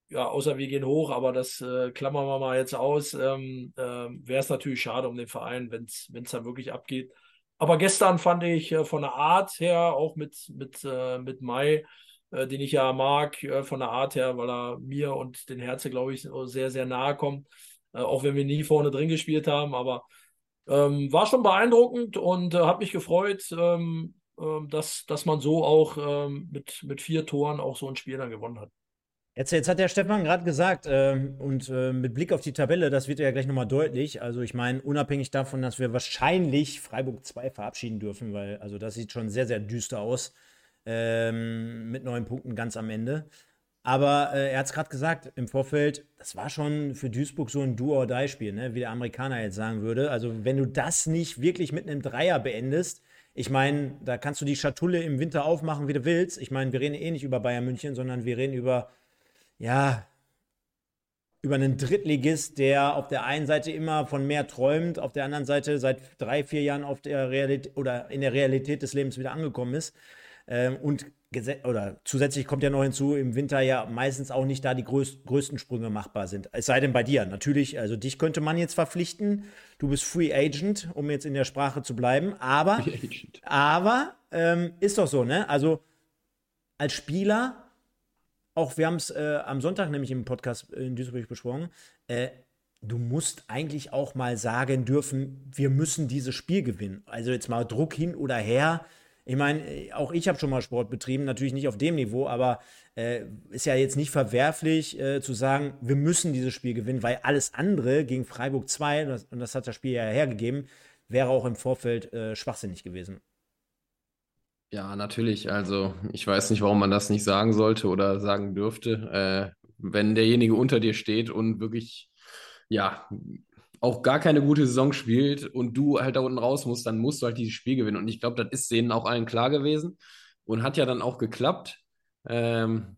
ja, außer wir gehen hoch, aber das äh, klammern wir mal jetzt aus, ähm, äh, wäre es natürlich schade um den Verein, wenn es dann wirklich abgeht. Aber gestern fand ich äh, von der Art her, auch mit, mit, äh, mit Mai, äh, den ich ja mag, von der Art her, weil er mir und den Herze, glaube ich, sehr, sehr nahe kommt. Auch wenn wir nie vorne drin gespielt haben, aber ähm, war schon beeindruckend und äh, hat mich gefreut, ähm, ähm, dass, dass man so auch ähm, mit, mit vier Toren auch so ein Spiel dann gewonnen hat. Jetzt, jetzt hat der Stefan gerade gesagt, ähm, und äh, mit Blick auf die Tabelle, das wird ja gleich nochmal deutlich. Also, ich meine, unabhängig davon, dass wir wahrscheinlich Freiburg 2 verabschieden dürfen, weil, also, das sieht schon sehr, sehr düster aus. Ähm, mit neun Punkten ganz am Ende. Aber äh, er hat es gerade gesagt, im Vorfeld, das war schon für Duisburg so ein Do-or-Die-Spiel, ne? wie der Amerikaner jetzt sagen würde. Also, wenn du das nicht wirklich mit einem Dreier beendest, ich meine, da kannst du die Schatulle im Winter aufmachen, wie du willst. Ich meine, wir reden eh nicht über Bayern München, sondern wir reden über ja, über einen Drittligist, der auf der einen Seite immer von mehr träumt, auf der anderen Seite seit drei, vier Jahren auf der Realität oder in der Realität des Lebens wieder angekommen ist. Ähm, und oder zusätzlich kommt ja noch hinzu, im Winter ja meistens auch nicht da die größ größten Sprünge machbar sind. Es sei denn bei dir. Natürlich, also dich könnte man jetzt verpflichten. Du bist Free Agent, um jetzt in der Sprache zu bleiben. Aber, aber ähm, ist doch so, ne? Also als Spieler, auch wir haben es äh, am Sonntag nämlich im Podcast in Duisburg besprochen, äh, du musst eigentlich auch mal sagen dürfen, wir müssen dieses Spiel gewinnen. Also jetzt mal Druck hin oder her ich meine, auch ich habe schon mal Sport betrieben, natürlich nicht auf dem Niveau, aber äh, ist ja jetzt nicht verwerflich äh, zu sagen, wir müssen dieses Spiel gewinnen, weil alles andere gegen Freiburg 2, und das, und das hat das Spiel ja hergegeben, wäre auch im Vorfeld äh, schwachsinnig gewesen. Ja, natürlich. Also ich weiß nicht, warum man das nicht sagen sollte oder sagen dürfte. Äh, wenn derjenige unter dir steht und wirklich, ja, auch gar keine gute Saison spielt und du halt da unten raus musst, dann musst du halt dieses Spiel gewinnen. Und ich glaube, das ist denen auch allen klar gewesen und hat ja dann auch geklappt. Ähm,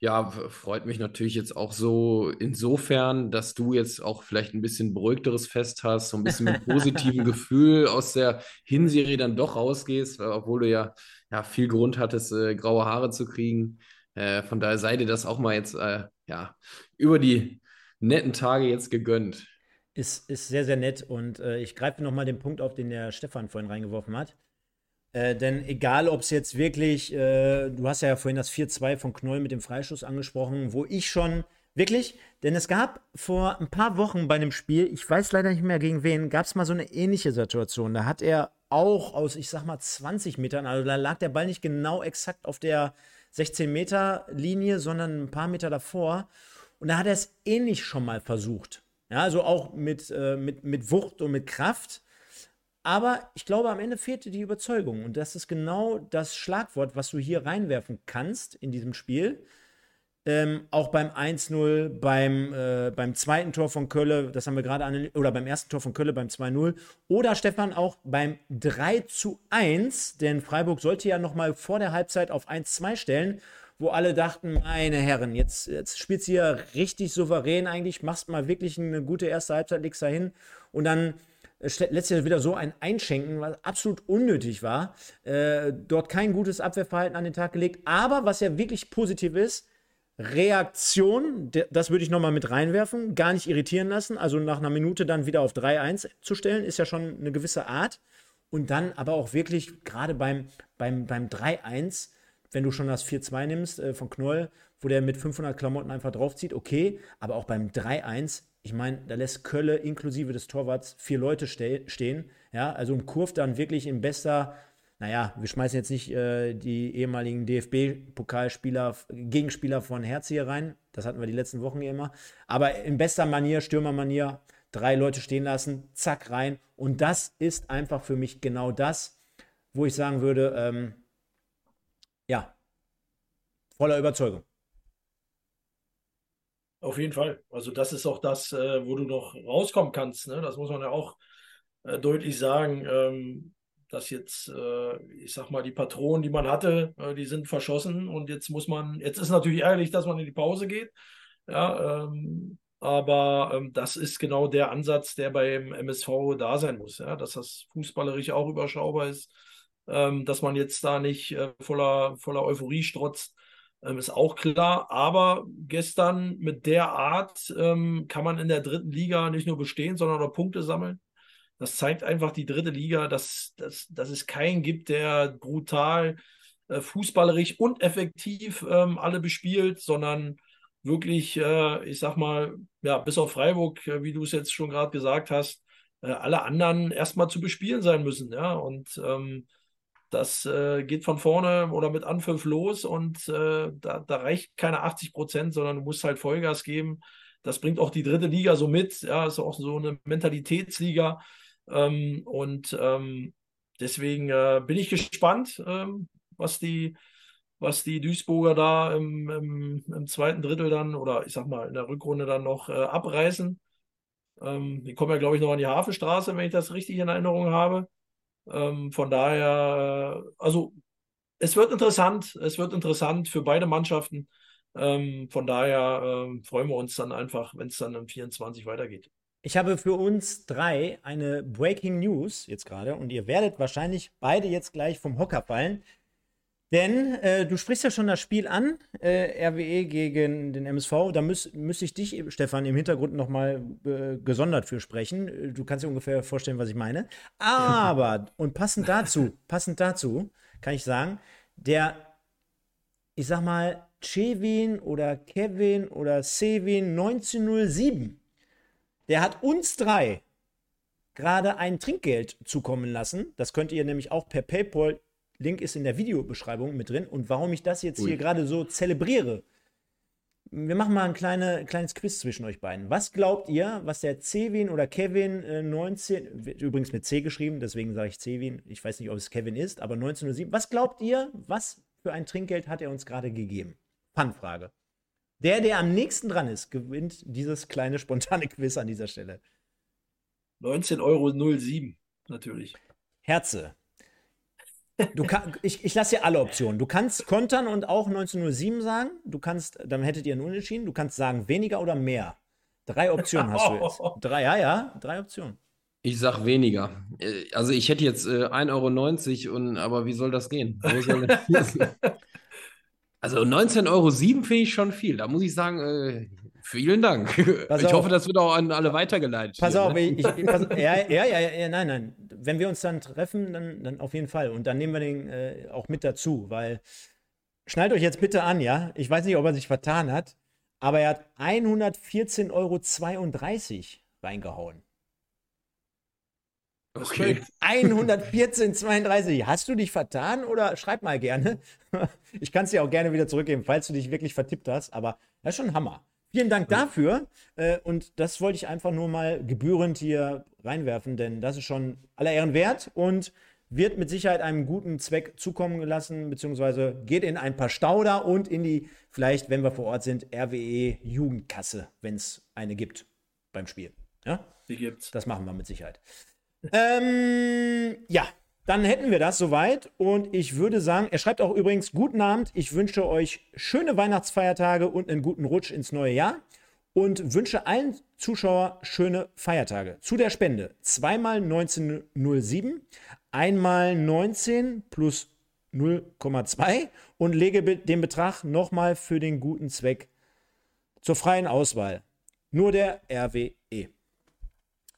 ja, freut mich natürlich jetzt auch so insofern, dass du jetzt auch vielleicht ein bisschen beruhigteres Fest hast, so ein bisschen mit positivem Gefühl aus der Hinserie dann doch rausgehst, obwohl du ja, ja viel Grund hattest, äh, graue Haare zu kriegen. Äh, von daher sei dir das auch mal jetzt äh, ja, über die netten Tage jetzt gegönnt ist, ist sehr, sehr nett. Und äh, ich greife nochmal den Punkt auf, den der Stefan vorhin reingeworfen hat. Äh, denn egal, ob es jetzt wirklich, äh, du hast ja vorhin das 4-2 von Knoll mit dem Freischuss angesprochen, wo ich schon wirklich, denn es gab vor ein paar Wochen bei einem Spiel, ich weiß leider nicht mehr gegen wen, gab es mal so eine ähnliche Situation. Da hat er auch aus, ich sag mal, 20 Metern, also da lag der Ball nicht genau exakt auf der 16-Meter-Linie, sondern ein paar Meter davor. Und da hat er es ähnlich schon mal versucht. Ja, also auch mit, äh, mit, mit Wucht und mit Kraft. Aber ich glaube, am Ende fehlte die Überzeugung. Und das ist genau das Schlagwort, was du hier reinwerfen kannst in diesem Spiel. Ähm, auch beim 1-0, beim, äh, beim zweiten Tor von Kölle, das haben wir gerade an, oder beim ersten Tor von Kölle beim 2-0. Oder Stefan auch beim 3 1, denn Freiburg sollte ja noch mal vor der Halbzeit auf 1-2 stellen wo alle dachten, meine Herren, jetzt, jetzt spielst du hier richtig souverän eigentlich, machst mal wirklich eine gute erste Halbzeit, legst da hin und dann äh, letztlich wieder so ein Einschenken, was absolut unnötig war. Äh, dort kein gutes Abwehrverhalten an den Tag gelegt. Aber was ja wirklich positiv ist, Reaktion, das würde ich nochmal mit reinwerfen, gar nicht irritieren lassen. Also nach einer Minute dann wieder auf 3-1 zu stellen, ist ja schon eine gewisse Art. Und dann aber auch wirklich, gerade beim, beim, beim 3-1, wenn du schon das 4-2 nimmst äh, von Knoll, wo der mit 500 Klamotten einfach draufzieht, okay, aber auch beim 3-1, ich meine, da lässt Kölle inklusive des Torwarts vier Leute ste stehen, ja, also ein Kurv dann wirklich in bester, naja, wir schmeißen jetzt nicht äh, die ehemaligen DFB-Pokalspieler, Gegenspieler von Herz hier rein, das hatten wir die letzten Wochen immer, aber in bester Manier, Stürmermanier, drei Leute stehen lassen, zack rein und das ist einfach für mich genau das, wo ich sagen würde, ähm, ja, voller Überzeugung. Auf jeden Fall. Also das ist auch das, äh, wo du noch rauskommen kannst. Ne? Das muss man ja auch äh, deutlich sagen, ähm, dass jetzt, äh, ich sag mal, die Patronen, die man hatte, äh, die sind verschossen und jetzt muss man, jetzt ist natürlich ärgerlich, dass man in die Pause geht. Ja, ähm, aber ähm, das ist genau der Ansatz, der beim MSV da sein muss, ja? dass das fußballerisch auch überschaubar ist ähm, dass man jetzt da nicht äh, voller, voller Euphorie strotzt, ähm, ist auch klar. Aber gestern mit der Art ähm, kann man in der dritten Liga nicht nur bestehen, sondern auch Punkte sammeln. Das zeigt einfach die dritte Liga, dass, dass, dass es keinen gibt, der brutal äh, fußballerisch und effektiv ähm, alle bespielt, sondern wirklich, äh, ich sag mal, ja, bis auf Freiburg, äh, wie du es jetzt schon gerade gesagt hast, äh, alle anderen erstmal zu bespielen sein müssen. Ja, und ähm, das äh, geht von vorne oder mit Anpfiff los und äh, da, da, reicht keine 80 Prozent, sondern du musst halt Vollgas geben. Das bringt auch die dritte Liga so mit. Ja, ist auch so eine Mentalitätsliga. Ähm, und ähm, deswegen äh, bin ich gespannt, ähm, was die was die Duisburger da im, im, im, zweiten Drittel dann oder ich sag mal in der Rückrunde dann noch äh, abreißen. Ähm, die kommen ja, glaube ich, noch an die Hafenstraße, wenn ich das richtig in Erinnerung habe. Ähm, von daher, äh, also es wird interessant, es wird interessant für beide Mannschaften. Ähm, von daher ähm, freuen wir uns dann einfach, wenn es dann im 24 weitergeht. Ich habe für uns drei eine Breaking News jetzt gerade und ihr werdet wahrscheinlich beide jetzt gleich vom Hocker fallen. Denn äh, du sprichst ja schon das Spiel an, äh, RWE gegen den MSV. Da müsste müß ich dich, Stefan, im Hintergrund nochmal äh, gesondert für sprechen. Du kannst dir ungefähr vorstellen, was ich meine. Aber, und passend dazu, passend dazu, kann ich sagen, der, ich sag mal, Chevin oder Kevin oder Sevin 1907, der hat uns drei gerade ein Trinkgeld zukommen lassen. Das könnt ihr nämlich auch per PayPal Link ist in der Videobeschreibung mit drin. Und warum ich das jetzt Ui. hier gerade so zelebriere, wir machen mal ein kleine, kleines Quiz zwischen euch beiden. Was glaubt ihr, was der Cevin oder Kevin äh, 19, übrigens mit C geschrieben, deswegen sage ich Cevin, ich weiß nicht, ob es Kevin ist, aber 1907, was glaubt ihr, was für ein Trinkgeld hat er uns gerade gegeben? Fun-Frage. Der, der am nächsten dran ist, gewinnt dieses kleine spontane Quiz an dieser Stelle. 19,07 Euro, natürlich. Herze, Du kann, ich ich lasse dir alle Optionen. Du kannst kontern und auch 1907 sagen. Du kannst, dann hättet ihr einen Unentschieden. Du kannst sagen weniger oder mehr. Drei Optionen hast du jetzt. Drei, ja, ja, drei Optionen. Ich sag weniger. Äh, also ich hätte jetzt äh, 1,90 Euro, und, aber wie soll das gehen? Soll das also 19,07 Euro finde ich schon viel. Da muss ich sagen, äh, Vielen Dank. Pass ich auf. hoffe, das wird auch an alle weitergeleitet. Pass hier, auf, ne? ich, ich, pass, ja, ja, ja, ja, nein, nein. Wenn wir uns dann treffen, dann, dann auf jeden Fall. Und dann nehmen wir den äh, auch mit dazu, weil schnallt euch jetzt bitte an, ja. Ich weiß nicht, ob er sich vertan hat, aber er hat 114,32 Euro reingehauen. Okay. 114,32. Hast du dich vertan oder schreib mal gerne? Ich kann es dir auch gerne wieder zurückgeben, falls du dich wirklich vertippt hast, aber das ist schon ein Hammer. Vielen Dank dafür. Äh, und das wollte ich einfach nur mal gebührend hier reinwerfen, denn das ist schon aller Ehren wert und wird mit Sicherheit einem guten Zweck zukommen gelassen, beziehungsweise geht in ein paar Stauder und in die, vielleicht, wenn wir vor Ort sind, RWE Jugendkasse, wenn es eine gibt beim Spiel. Ja? Die gibt's. Das machen wir mit Sicherheit. ähm, ja, dann hätten wir das soweit und ich würde sagen, er schreibt auch übrigens, guten Abend, ich wünsche euch schöne Weihnachtsfeiertage und einen guten Rutsch ins neue Jahr und wünsche allen Zuschauern schöne Feiertage. Zu der Spende zweimal 1907, einmal 19 plus 0,2 und lege den Betrag nochmal für den guten Zweck zur freien Auswahl. Nur der RWE.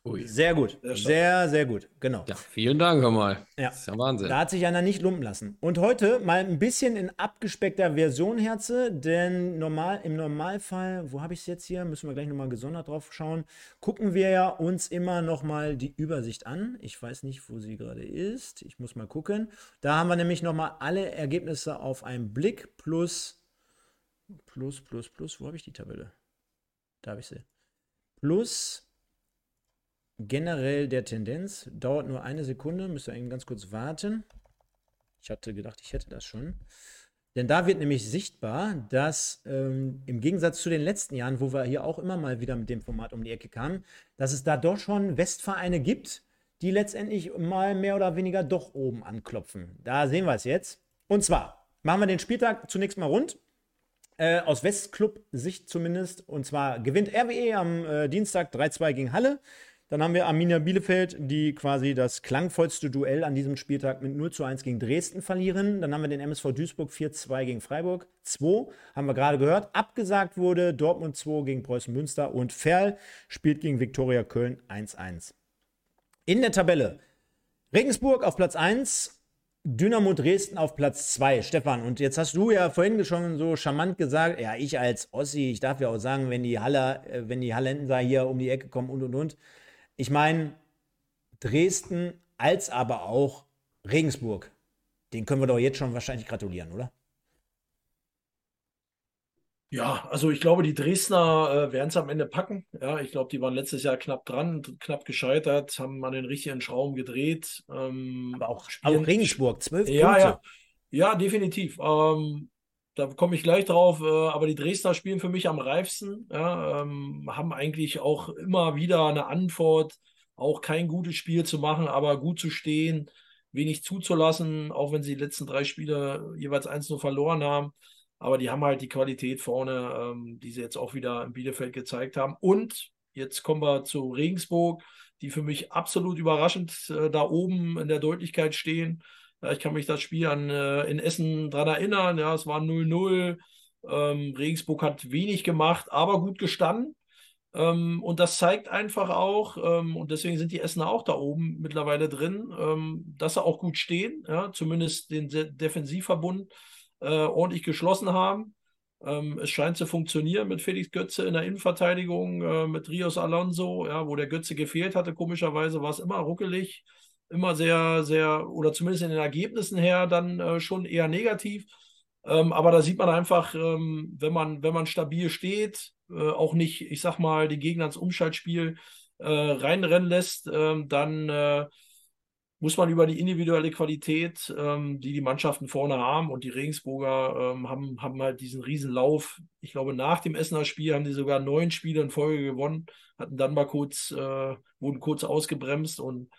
Ui. Sehr gut. Sehr, sehr gut. Genau. Ja, vielen Dank, hör mal. Ja. Das ist ja Wahnsinn. Da hat sich einer nicht lumpen lassen. Und heute mal ein bisschen in abgespeckter Version, Herze, denn normal, im Normalfall, wo habe ich es jetzt hier? Müssen wir gleich nochmal gesondert drauf schauen. Gucken wir ja uns immer nochmal die Übersicht an. Ich weiß nicht, wo sie gerade ist. Ich muss mal gucken. Da haben wir nämlich nochmal alle Ergebnisse auf einen Blick plus, plus, plus, plus. Wo habe ich die Tabelle? Da habe ich sie. Plus generell der Tendenz. Dauert nur eine Sekunde, müsst ihr eben ganz kurz warten. Ich hatte gedacht, ich hätte das schon. Denn da wird nämlich sichtbar, dass ähm, im Gegensatz zu den letzten Jahren, wo wir hier auch immer mal wieder mit dem Format um die Ecke kamen, dass es da doch schon Westvereine gibt, die letztendlich mal mehr oder weniger doch oben anklopfen. Da sehen wir es jetzt. Und zwar machen wir den Spieltag zunächst mal rund. Äh, aus Westclub-Sicht zumindest. Und zwar gewinnt RWE am äh, Dienstag 3-2 gegen Halle. Dann haben wir Arminia Bielefeld, die quasi das klangvollste Duell an diesem Spieltag mit 0 zu 1 gegen Dresden verlieren. Dann haben wir den MSV Duisburg 4-2 gegen Freiburg. 2 haben wir gerade gehört. Abgesagt wurde Dortmund 2 gegen Preußen Münster und Ferl spielt gegen Viktoria Köln 1-1. In der Tabelle Regensburg auf Platz 1, Dynamo Dresden auf Platz 2. Stefan, und jetzt hast du ja vorhin schon so charmant gesagt, ja, ich als Ossi, ich darf ja auch sagen, wenn die Haller, äh, wenn die Hallenser hier um die Ecke kommen und und und. Ich meine, Dresden als aber auch Regensburg, den können wir doch jetzt schon wahrscheinlich gratulieren, oder? Ja, also ich glaube, die Dresdner äh, werden es am Ende packen. Ja, ich glaube, die waren letztes Jahr knapp dran, knapp gescheitert, haben an den richtigen Schrauben gedreht. Ähm, Aber auch, auch Regensburg, zwölf ja, Punkte. Ja, ja, definitiv. Ähm, da komme ich gleich drauf. Äh, aber die Dresdner spielen für mich am reifsten. Ja, ähm, haben eigentlich auch immer wieder eine Antwort, auch kein gutes Spiel zu machen, aber gut zu stehen, wenig zuzulassen, auch wenn sie die letzten drei Spiele jeweils eins nur verloren haben. Aber die haben halt die Qualität vorne, ähm, die sie jetzt auch wieder in Bielefeld gezeigt haben. Und jetzt kommen wir zu Regensburg, die für mich absolut überraschend äh, da oben in der Deutlichkeit stehen Ich kann mich das Spiel an, äh, in Essen dran erinnern. Ja, es war 0-0. Ähm, Regensburg hat wenig gemacht, aber gut gestanden. Ähm, und das zeigt einfach auch, ähm, und deswegen sind die Essener auch da oben mittlerweile drin, ähm, dass sie auch gut stehen, ja, zumindest den De Defensivverbund äh, ordentlich geschlossen haben. Ähm, es scheint zu funktionieren mit Felix Götze in der Innenverteidigung, äh, mit Rios Alonso, ja, wo der Götze gefehlt hatte, komischerweise war es immer ruckelig, immer sehr, sehr, oder zumindest in den Ergebnissen her dann äh, schon eher negativ. Ähm, aber da sieht man einfach, ähm, wenn, man, wenn man stabil steht, äh, auch nicht, ich sag mal, die Gegner ins Umschaltspiel äh, reinrennen lässt, ähm, dann äh, muss man über die individuelle Qualität, ähm, die die Mannschaften vorne haben und die Regensburger ähm, haben, haben halt diesen Riesenlauf. Ich glaube, nach dem Essener Spiel haben die sogar neun Spiele in Folge gewonnen, hatten dann mal kurz, äh, wurden kurz ausgebremst und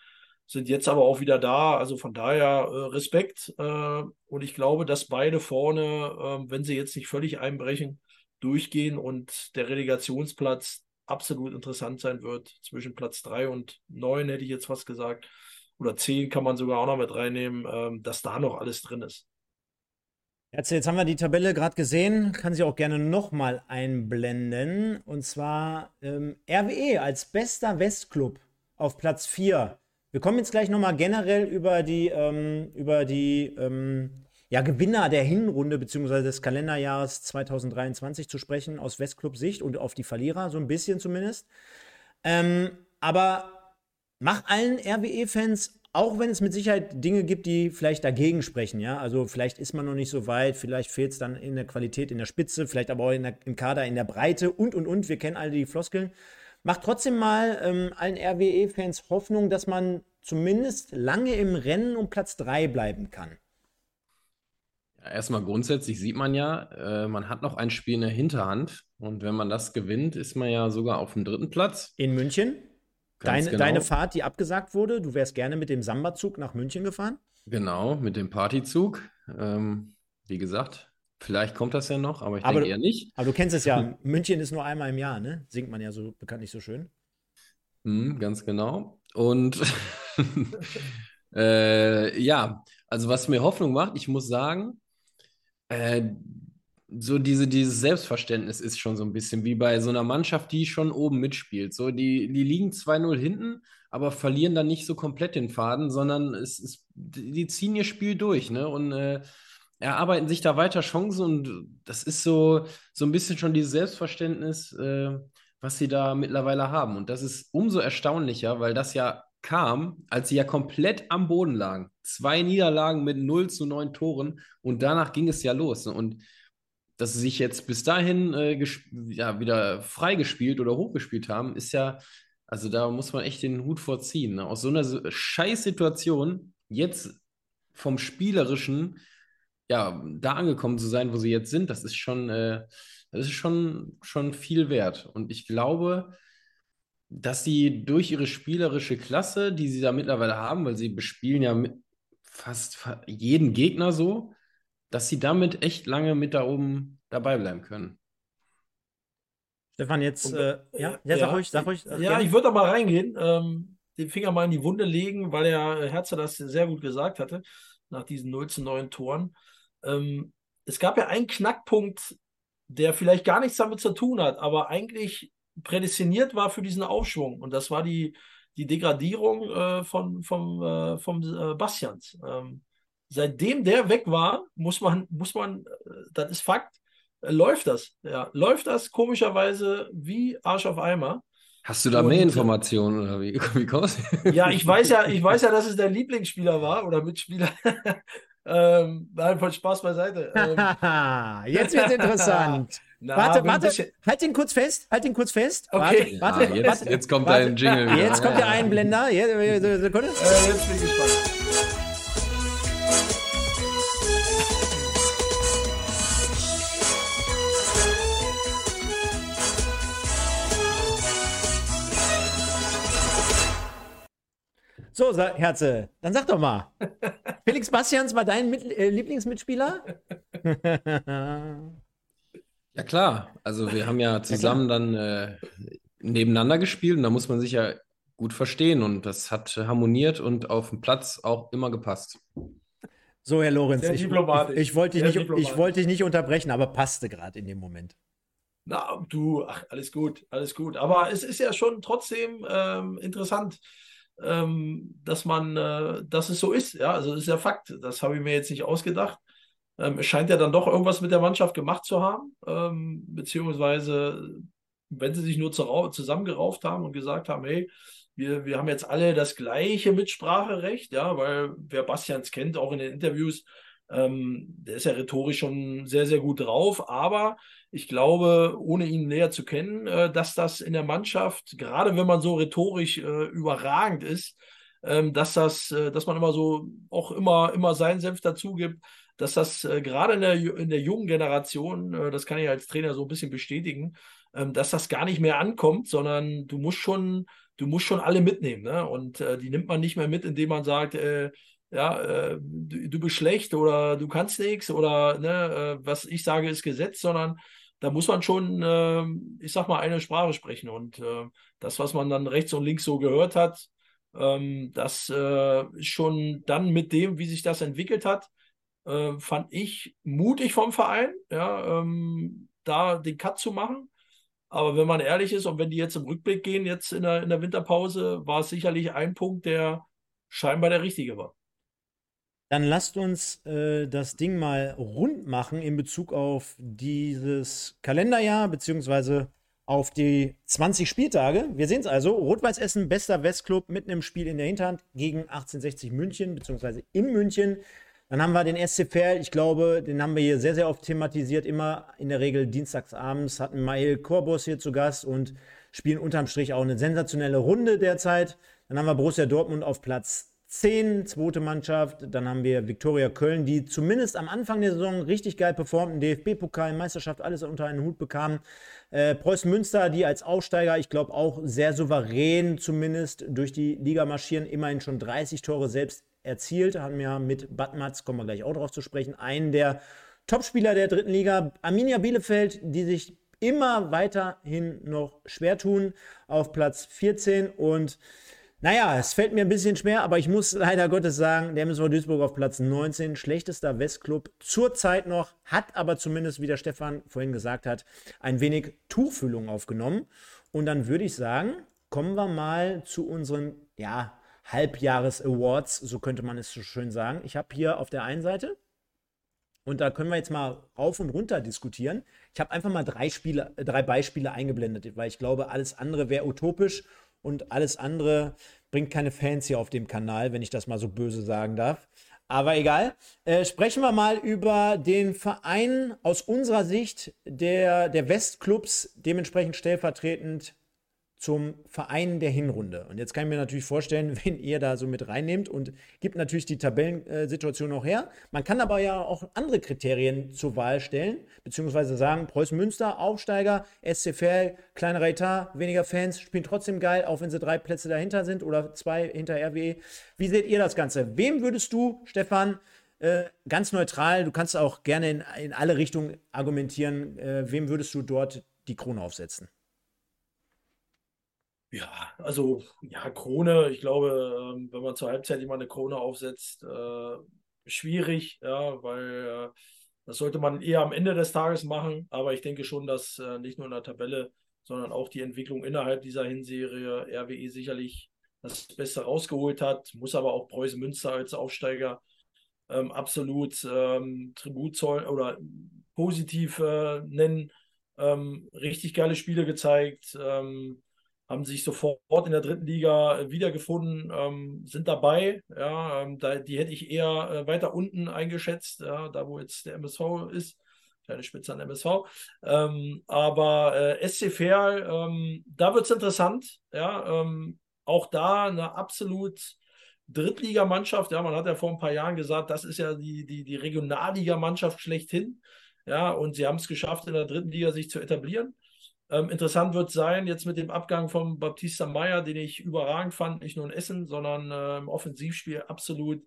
sind jetzt aber auch wieder da. Also von daher äh, Respekt. Äh, und ich glaube, dass beide vorne, äh, wenn sie jetzt nicht völlig einbrechen, durchgehen und der Relegationsplatz absolut interessant sein wird. Zwischen Platz 3 und 9 hätte ich jetzt fast gesagt. Oder 10 kann man sogar auch noch mit reinnehmen, ähm, dass da noch alles drin ist. Jetzt, jetzt haben wir die Tabelle gerade gesehen, kann sie auch gerne nochmal einblenden. Und zwar ähm, RWE als bester Westclub auf Platz 4 wir kommen jetzt gleich nochmal generell über die, ähm, über die ähm, ja, Gewinner der Hinrunde bzw. des Kalenderjahres 2023 zu sprechen, aus Westclub-Sicht und auf die Verlierer, so ein bisschen zumindest. Ähm, aber mach allen RWE-Fans, auch wenn es mit Sicherheit Dinge gibt, die vielleicht dagegen sprechen, ja, also vielleicht ist man noch nicht so weit, vielleicht fehlt es dann in der Qualität in der Spitze, vielleicht aber auch der, im Kader in der Breite und und und, wir kennen alle die Floskeln macht trotzdem mal ähm, allen RWE-Fans Hoffnung, dass man zumindest lange im Rennen um Platz 3 bleiben kann. Ja, erstmal grundsätzlich sieht man ja, äh, man hat noch ein Spiel in der Hinterhand und wenn man das gewinnt, ist man ja sogar auf dem dritten Platz. In München? Deine, genau. deine Fahrt, die abgesagt wurde, du wärst gerne mit dem Samba-Zug nach München gefahren? Genau, mit dem Partyzug. Ähm, wie gesagt, Vielleicht kommt das ja noch, aber ich aber denke eher nicht. Aber du kennst es ja, München ist nur einmal im Jahr, ne? Singt man ja so bekanntlich so schön. Mm, ganz genau. Und äh, ja, also was mir Hoffnung macht, ich muss sagen, äh, so diese, dieses Selbstverständnis ist schon so ein bisschen wie bei so einer Mannschaft, die schon oben mitspielt. So, die, die liegen 2-0 hinten, aber verlieren dann nicht so komplett den Faden, sondern es, es, die ziehen ihr Spiel durch, ne? Und äh, erarbeiten sich da weiter Chancen und das ist so, so ein bisschen schon dieses Selbstverständnis, äh, was sie da mittlerweile haben. Und das ist umso erstaunlicher, weil das ja kam, als sie ja komplett am Boden lagen. Zwei Niederlagen mit 0 zu 9 Toren und danach ging es ja los. Und dass sie sich jetzt bis dahin äh, ja, wieder freigespielt oder hochgespielt haben, ist ja, also da muss man echt den Hut vorziehen. Ne? Aus so einer Scheißsituation jetzt vom Spielerischen ja, da angekommen zu sein, wo sie jetzt sind, das ist schon, äh, das ist schon, schon viel wert. Und ich glaube, dass sie durch ihre spielerische Klasse, die sie da mittlerweile haben, weil sie bespielen ja fast jeden Gegner so, dass sie damit echt lange mit da oben dabei bleiben können. Stefan, jetzt, Und, äh, ja, ja, sag ruhig, sag ruhig. Ja, gerne. ich würde da mal reingehen, ähm, den Finger mal in die Wunde legen, weil der Herzer das sehr gut gesagt hatte, nach diesen 0 zu 9 Toren. Ähm, es gab ja einen Knackpunkt, der vielleicht gar nichts damit zu tun hat, aber eigentlich prädestiniert war für diesen Aufschwung. Und das war die, die Degradierung äh, von, vom, äh, vom äh, Bastians. Ähm, seitdem der weg war, muss man, muss man, äh, das ist Fakt, äh, läuft das. Ja, läuft das komischerweise wie Arsch auf Eimer. Hast du da und, mehr Informationen oder wie, wie kommst du? Ja, ich weiß ja, ich weiß ja, dass es dein Lieblingsspieler war oder Mitspieler. Ähm, nein, voll Spaß beiseite. Ähm, jetzt wird's interessant. Na, warte, warte, halt ihn kurz fest, halt ihn kurz fest. Okay. Warte, warte, ja, jetzt, warte, jetzt kommt warte, dein Jingle. Jetzt kommt der Einblender. Jetzt, Sekunde. Äh, jetzt bin ich gespannt. So, Herze, dann sag doch mal. Felix Bastians war dein Mit äh, Lieblingsmitspieler? ja, klar. Also, wir haben ja zusammen ja, dann äh, nebeneinander gespielt und da muss man sich ja gut verstehen und das hat harmoniert und auf dem Platz auch immer gepasst. So, Herr Lorenz, ich, ich, ich wollte dich, nicht, wollt dich nicht unterbrechen, aber passte gerade in dem Moment. Na, du, ach, alles gut, alles gut. Aber es ist ja schon trotzdem ähm, interessant, ähm, dass man, äh, dass es so ist. Ja, also das ist ja Fakt. Das habe ich mir jetzt nicht ausgedacht. Ähm, es scheint ja dann doch irgendwas mit der Mannschaft gemacht zu haben, ähm, beziehungsweise wenn sie sich nur zusammengerauft haben und gesagt haben, hey, wir, wir haben jetzt alle das gleiche Mitspracherecht, ja, weil wer Bastians kennt, auch in den Interviews, ähm, der ist ja rhetorisch schon sehr, sehr gut drauf, aber ich glaube, ohne ihn näher zu kennen, äh, dass das in der Mannschaft, gerade wenn man so rhetorisch äh, überragend ist, ähm, dass das, äh, dass man immer so auch immer, immer seinen Senf dazu gibt, dass das äh, gerade in der, in der jungen Generation, äh, das kann ich als Trainer so ein bisschen bestätigen, ähm, dass das gar nicht mehr ankommt, sondern du musst schon, du musst schon alle mitnehmen. Ne? Und äh, die nimmt man nicht mehr mit, indem man sagt, ja, äh, du, du, bist schlecht oder du kannst nichts oder ne, äh, was ich sage, ist Gesetz, sondern da muss man schon, ähm, ich sag mal, eine Sprache sprechen. Und äh, das, was man dann rechts und links so gehört hat, ähm, das äh, schon dann mit dem, wie sich das entwickelt hat, äh, fand ich mutig vom Verein, ja, ähm, da den Cut zu machen. Aber wenn man ehrlich ist und wenn die jetzt im Rückblick gehen, jetzt in der, in der Winterpause, war es sicherlich ein Punkt, der scheinbar der richtige war. Dann lasst uns äh, das Ding mal rund machen in Bezug auf dieses Kalenderjahr, beziehungsweise auf die 20 Spieltage. Wir sehen es also. Rot-Weiß Essen, bester Westclub, mitten im Spiel in der Hinterhand gegen 1860 München, beziehungsweise in München. Dann haben wir den SC Verl, ich glaube, den haben wir hier sehr, sehr oft thematisiert. Immer in der Regel dienstagsabends hatten Mael Korbos hier zu Gast und spielen unterm Strich auch eine sensationelle Runde derzeit. Dann haben wir Borussia Dortmund auf Platz 10, zweite Mannschaft. Dann haben wir Viktoria Köln, die zumindest am Anfang der Saison richtig geil performten. DFB-Pokal, Meisterschaft, alles unter einen Hut bekamen. Äh, Preußen Münster, die als Aufsteiger, ich glaube auch sehr souverän zumindest durch die Liga marschieren, immerhin schon 30 Tore selbst erzielt, haben ja mit Batmatz, kommen wir gleich auch darauf zu sprechen, einen der Topspieler der dritten Liga, Arminia Bielefeld, die sich immer weiterhin noch schwer tun auf Platz 14 und naja, es fällt mir ein bisschen schwer, aber ich muss leider Gottes sagen, der MSV Duisburg auf Platz 19, schlechtester Westclub zurzeit noch, hat aber zumindest, wie der Stefan vorhin gesagt hat, ein wenig Tuchfühlung aufgenommen. Und dann würde ich sagen, kommen wir mal zu unseren, ja, Halbjahres-Awards, so könnte man es so schön sagen. Ich habe hier auf der einen Seite, und da können wir jetzt mal rauf und runter diskutieren. Ich habe einfach mal drei, Spiele, drei Beispiele eingeblendet, weil ich glaube, alles andere wäre utopisch und alles andere bringt keine Fans hier auf dem Kanal, wenn ich das mal so böse sagen darf. Aber egal. Äh, sprechen wir mal über den Verein aus unserer Sicht der, der Westclubs, dementsprechend stellvertretend zum Verein der Hinrunde. Und jetzt kann ich mir natürlich vorstellen, wenn ihr da so mit reinnehmt und gibt natürlich die Tabellensituation auch her. Man kann aber ja auch andere Kriterien zur Wahl stellen, beziehungsweise sagen, Preußen Münster, Aufsteiger, SCFL, kleinerer Etat, weniger Fans, spielen trotzdem geil, auch wenn sie drei Plätze dahinter sind oder zwei hinter RWE. Wie seht ihr das Ganze? Wem würdest du, Stefan, äh, ganz neutral, du kannst auch gerne in, in alle Richtungen argumentieren, äh, wem würdest du dort die Krone aufsetzen? Ja, also ja, Krone, ich glaube, ähm, wenn man zur Halbzeit immer eine Krone aufsetzt, äh, schwierig, ja, weil äh, das sollte man eher am Ende des Tages machen. Aber ich denke schon, dass äh, nicht nur in der Tabelle, sondern auch die Entwicklung innerhalb dieser Hinserie RWE sicherlich das Beste rausgeholt hat. Muss aber auch Preußen Münster als Aufsteiger ähm, absolut ähm, Tribut zollen oder positiv äh, nennen. Ähm, richtig geile Spiele gezeigt. Ähm, haben sich sofort in der dritten Liga äh, wiedergefunden, ähm, sind dabei. Ja, ähm, da, die hätte ich eher äh, weiter unten eingeschätzt, ja, da wo jetzt der MSV ist. Kleine Spitze an MSV. Ähm, aber äh, SC Verl, ähm, da wird es interessant. Ja, ähm, auch da eine absolut Drittligamannschaft. Ja, man hat ja vor ein paar Jahren gesagt, das ist ja die, die, die Regionalligamannschaft schlechthin. Ja, und sie haben es geschafft, in der dritten Liga sich zu etablieren. Ähm, interessant wird sein, jetzt mit dem Abgang von Baptista Meyer, den ich überragend fand, nicht nur in Essen, sondern äh, im Offensivspiel absolut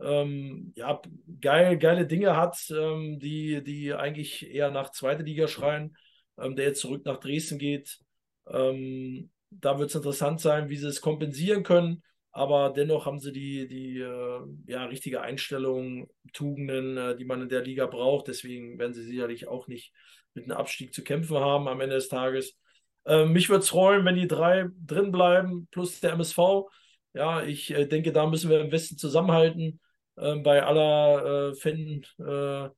ähm, ja, geil, geile Dinge hat, ähm, die, die eigentlich eher nach zweite Liga schreien, ähm, der jetzt zurück nach Dresden geht. Ähm, da wird es interessant sein, wie sie es kompensieren können. aber dennoch haben sie die, die äh, ja, richtige Einstellung, Tugenden, äh, die man in der Liga braucht. Deswegen werden sie sicherlich auch nicht mit einem Abstieg zu kämpfen haben am Ende des Tages. Äh, mich würde es freuen, wenn die drei drin bleiben, plus der MSV. Ja, ich äh, denke, da müssen wir im Westen zusammenhalten. Ähm, bei aller äh, Fan, äh,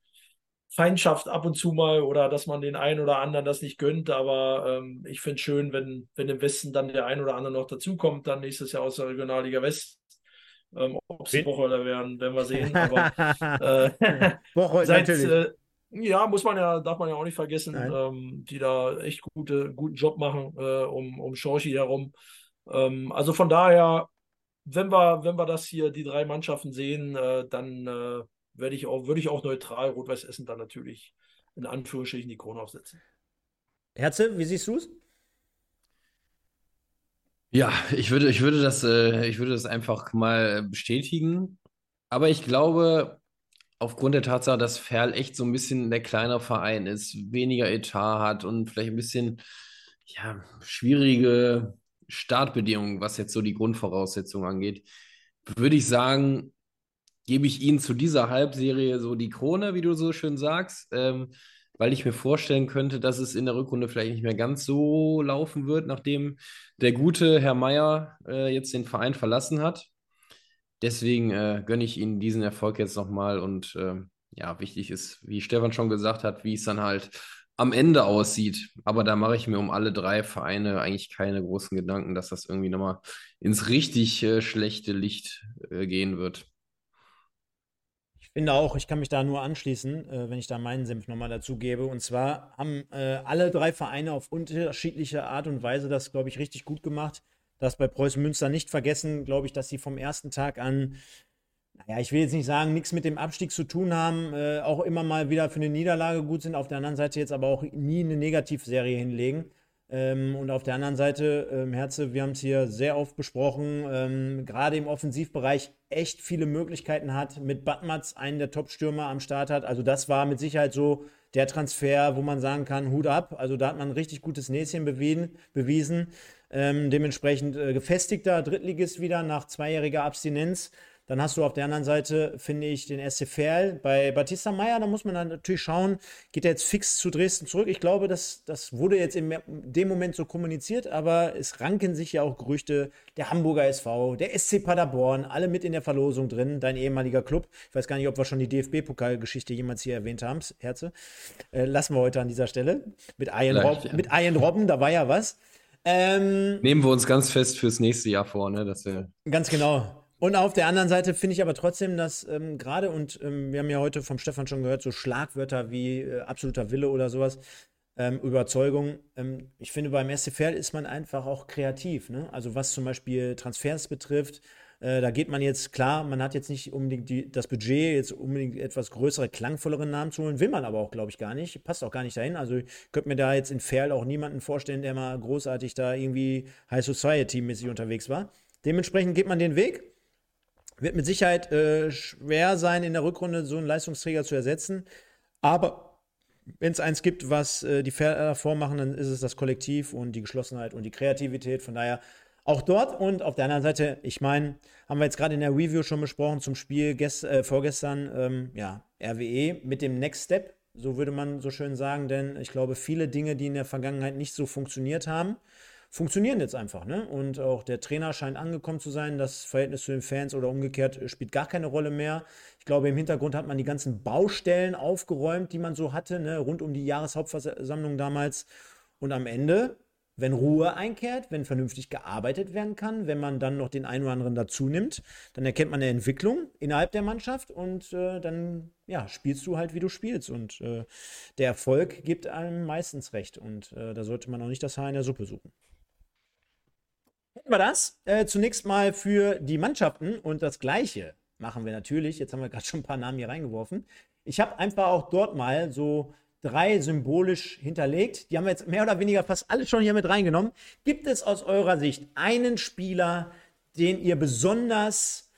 Feindschaft ab und zu mal oder dass man den einen oder anderen das nicht gönnt. Aber ähm, ich finde es schön, wenn, wenn im Westen dann der ein oder andere noch dazukommt, dann nächstes Jahr aus der Regionalliga West. Ähm, Ob es Bocholer werden, werden wir sehen. Aber äh, Bocholt seit, natürlich. Äh, ja, muss man ja, darf man ja auch nicht vergessen, ähm, die da echt gute, guten Job machen äh, um, um Schorchi herum. Ähm, also von daher, wenn wir, wenn wir das hier, die drei Mannschaften sehen, äh, dann äh, werde ich auch, würde ich auch neutral Rot-Weiß Essen dann natürlich in Anführungsstrichen die Krone aufsetzen. Herze, wie siehst du es? Ja, ich würde, ich würde das, äh, ich würde das einfach mal bestätigen. Aber ich glaube, aufgrund der Tatsache, dass Ferl echt so ein bisschen der kleine Verein ist, weniger Etat hat und vielleicht ein bisschen ja, schwierige Startbedingungen, was jetzt so die Grundvoraussetzungen angeht, würde ich sagen, gebe ich ihnen zu dieser Halbserie so die Krone, wie du so schön sagst, ähm, weil ich mir vorstellen könnte, dass es in der Rückrunde vielleicht nicht mehr ganz so laufen wird, nachdem der gute Herr Meier äh, jetzt den Verein verlassen hat. Deswegen äh, gönne ich Ihnen diesen Erfolg jetzt nochmal und äh, ja, wichtig ist, wie Stefan schon gesagt hat, wie es dann halt am Ende aussieht. Aber da mache ich mir um alle drei Vereine eigentlich keine großen Gedanken, dass das irgendwie nochmal ins richtig äh, schlechte Licht äh, gehen wird. Ich finde auch, ich kann mich da nur anschließen, äh, wenn ich da meinen Senf nochmal dazu gebe. Und zwar haben äh, alle drei Vereine auf unterschiedliche Art und Weise das, glaube ich, richtig gut gemacht das bei Preußen Münster nicht vergessen, glaube ich, dass sie vom ersten Tag an, naja, ich will jetzt nicht sagen, nichts mit dem Abstieg zu tun haben, äh, auch immer mal wieder für eine Niederlage gut sind, auf der anderen Seite jetzt aber auch nie eine Negativserie hinlegen. Ähm, und auf der anderen Seite, ähm, Herze, wir haben es hier sehr oft besprochen, ähm, gerade im Offensivbereich echt viele Möglichkeiten hat, mit Batmatz einen der Top-Stürmer am Start hat. Also das war mit Sicherheit so der Transfer, wo man sagen kann, Hut ab. Also da hat man ein richtig gutes Näschen bewiesen. bewiesen. Ähm, dementsprechend äh, gefestigter Drittligist wieder nach zweijähriger Abstinenz. Dann hast du auf der anderen Seite, finde ich, den SC Verl. Bei Batista Meyer, da muss man dann natürlich schauen, geht er jetzt fix zu Dresden zurück. Ich glaube, das, das wurde jetzt in dem Moment so kommuniziert, aber es ranken sich ja auch Gerüchte, der Hamburger SV, der SC Paderborn, alle mit in der Verlosung drin, dein ehemaliger Club. Ich weiß gar nicht, ob wir schon die DFB-Pokalgeschichte jemals hier erwähnt haben, Herze. Äh, lassen wir heute an dieser Stelle. Mit Ian, Rob mit Ian Robben, da war ja was. Ähm, Nehmen wir uns ganz fest fürs nächste Jahr vor, ne? Dass wir ganz genau. Und auf der anderen Seite finde ich aber trotzdem, dass ähm, gerade, und ähm, wir haben ja heute vom Stefan schon gehört, so Schlagwörter wie äh, absoluter Wille oder sowas, ähm, Überzeugung. Ähm, ich finde, beim SCFL ist man einfach auch kreativ. Ne? Also was zum Beispiel Transfers betrifft, äh, da geht man jetzt, klar, man hat jetzt nicht unbedingt die, das Budget, jetzt unbedingt etwas größere, klangvollere Namen zu holen, will man aber auch, glaube ich, gar nicht. Passt auch gar nicht dahin. Also ich könnte mir da jetzt in Ferl auch niemanden vorstellen, der mal großartig da irgendwie High Society-mäßig unterwegs war. Dementsprechend geht man den Weg. Wird mit Sicherheit äh, schwer sein, in der Rückrunde so einen Leistungsträger zu ersetzen. Aber wenn es eins gibt, was äh, die Pferde vormachen, dann ist es das Kollektiv und die Geschlossenheit und die Kreativität. Von daher auch dort und auf der anderen Seite, ich meine, haben wir jetzt gerade in der Review schon besprochen zum Spiel äh, vorgestern, ähm, ja, RWE mit dem Next Step, so würde man so schön sagen, denn ich glaube, viele Dinge, die in der Vergangenheit nicht so funktioniert haben, funktionieren jetzt einfach. Ne? Und auch der Trainer scheint angekommen zu sein. Das Verhältnis zu den Fans oder umgekehrt spielt gar keine Rolle mehr. Ich glaube, im Hintergrund hat man die ganzen Baustellen aufgeräumt, die man so hatte, ne? rund um die Jahreshauptversammlung damals. Und am Ende wenn Ruhe einkehrt, wenn vernünftig gearbeitet werden kann, wenn man dann noch den einen oder anderen dazu nimmt, dann erkennt man eine Entwicklung innerhalb der Mannschaft und äh, dann ja, spielst du halt, wie du spielst. Und äh, der Erfolg gibt einem meistens recht. Und äh, da sollte man auch nicht das Haar in der Suppe suchen. Hätten wir das äh, zunächst mal für die Mannschaften und das Gleiche machen wir natürlich. Jetzt haben wir gerade schon ein paar Namen hier reingeworfen. Ich habe einfach auch dort mal so drei symbolisch hinterlegt. Die haben wir jetzt mehr oder weniger fast alle schon hier mit reingenommen. Gibt es aus eurer Sicht einen Spieler, den ihr besonders,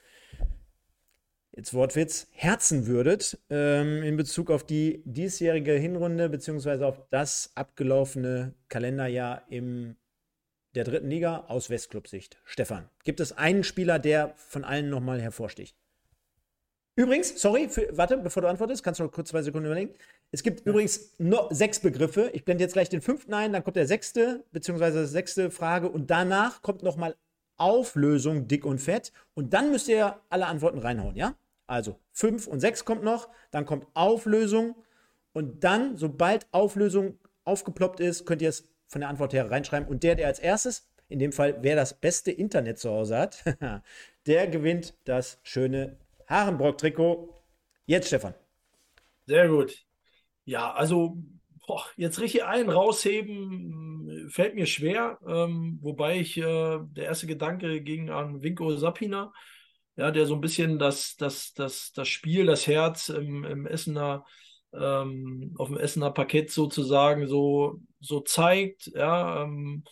jetzt Wortwitz, herzen würdet ähm, in Bezug auf die diesjährige Hinrunde beziehungsweise auf das abgelaufene Kalenderjahr im der dritten Liga aus Westclub-Sicht. Stefan, gibt es einen Spieler, der von allen nochmal hervorsticht? Übrigens, sorry, für, warte, bevor du antwortest, kannst du noch kurz zwei Sekunden überlegen. Es gibt ja. übrigens noch sechs Begriffe. Ich blende jetzt gleich den fünften ein, dann kommt der sechste, beziehungsweise sechste Frage und danach kommt nochmal Auflösung dick und fett und dann müsst ihr alle Antworten reinhauen, ja? Also fünf und sechs kommt noch, dann kommt Auflösung und dann, sobald Auflösung aufgeploppt ist, könnt ihr es von der Antwort her reinschreiben und der, der als erstes, in dem Fall, wer das beste Internet zu Hause hat, der gewinnt das schöne Harenbrock-Trikot. Jetzt, Stefan. Sehr gut. Ja, also boah, jetzt richtig einen rausheben fällt mir schwer, ähm, wobei ich, äh, der erste Gedanke ging an Vinko Sapina, ja, der so ein bisschen das, das, das, das Spiel, das Herz im, im Essener, ähm, auf dem Essener Parkett sozusagen so, so zeigt, ja, ähm,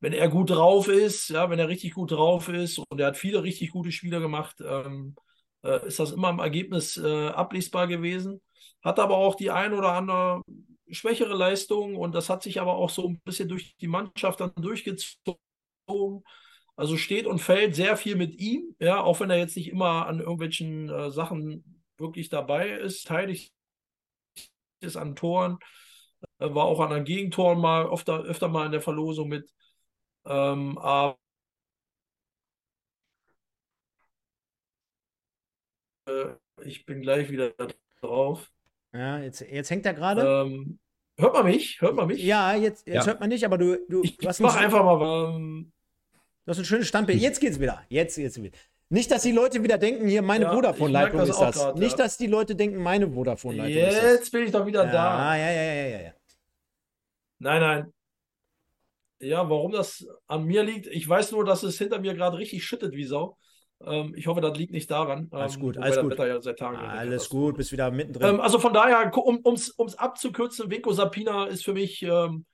wenn er gut drauf ist, ja, wenn er richtig gut drauf ist und er hat viele richtig gute Spiele gemacht, ähm, äh, ist das immer im Ergebnis äh, ablesbar gewesen. Hat aber auch die ein oder andere schwächere Leistung und das hat sich aber auch so ein bisschen durch die Mannschaft dann durchgezogen. Also steht und fällt sehr viel mit ihm, ja, auch wenn er jetzt nicht immer an irgendwelchen äh, Sachen wirklich dabei ist, teilig ist an Toren, äh, war auch an den Gegentoren mal öfter, öfter mal in der Verlosung mit. Ähm, aber ich bin gleich wieder drauf. Ja, jetzt, jetzt hängt er gerade. Ähm, hört man mich? Hört man mich? Ja, jetzt, jetzt ja. hört man nicht, aber du, du ich, ich mach einfach mal. Ähm, du hast ein schönes Standbild. Jetzt geht's wieder. Jetzt geht's wieder. Nicht, dass die Leute wieder denken, hier, meine ja, Vodafone-Leitung ist das. Grad, nicht, ja. dass die Leute denken, meine Vodafone-Leitung ist das. Jetzt bin ich doch wieder ja, da. Ja, ja, ja, ja, ja. Nein, nein. Ja, warum das an mir liegt, ich weiß nur, dass es hinter mir gerade richtig schüttet wie Sau. Ähm, ich hoffe, das liegt nicht daran. Alles ähm, gut, alles gut. Ja alles gut, bist wieder mittendrin. Ähm, also von daher, um es abzukürzen, Vinko Sapina ist für mich, ähm,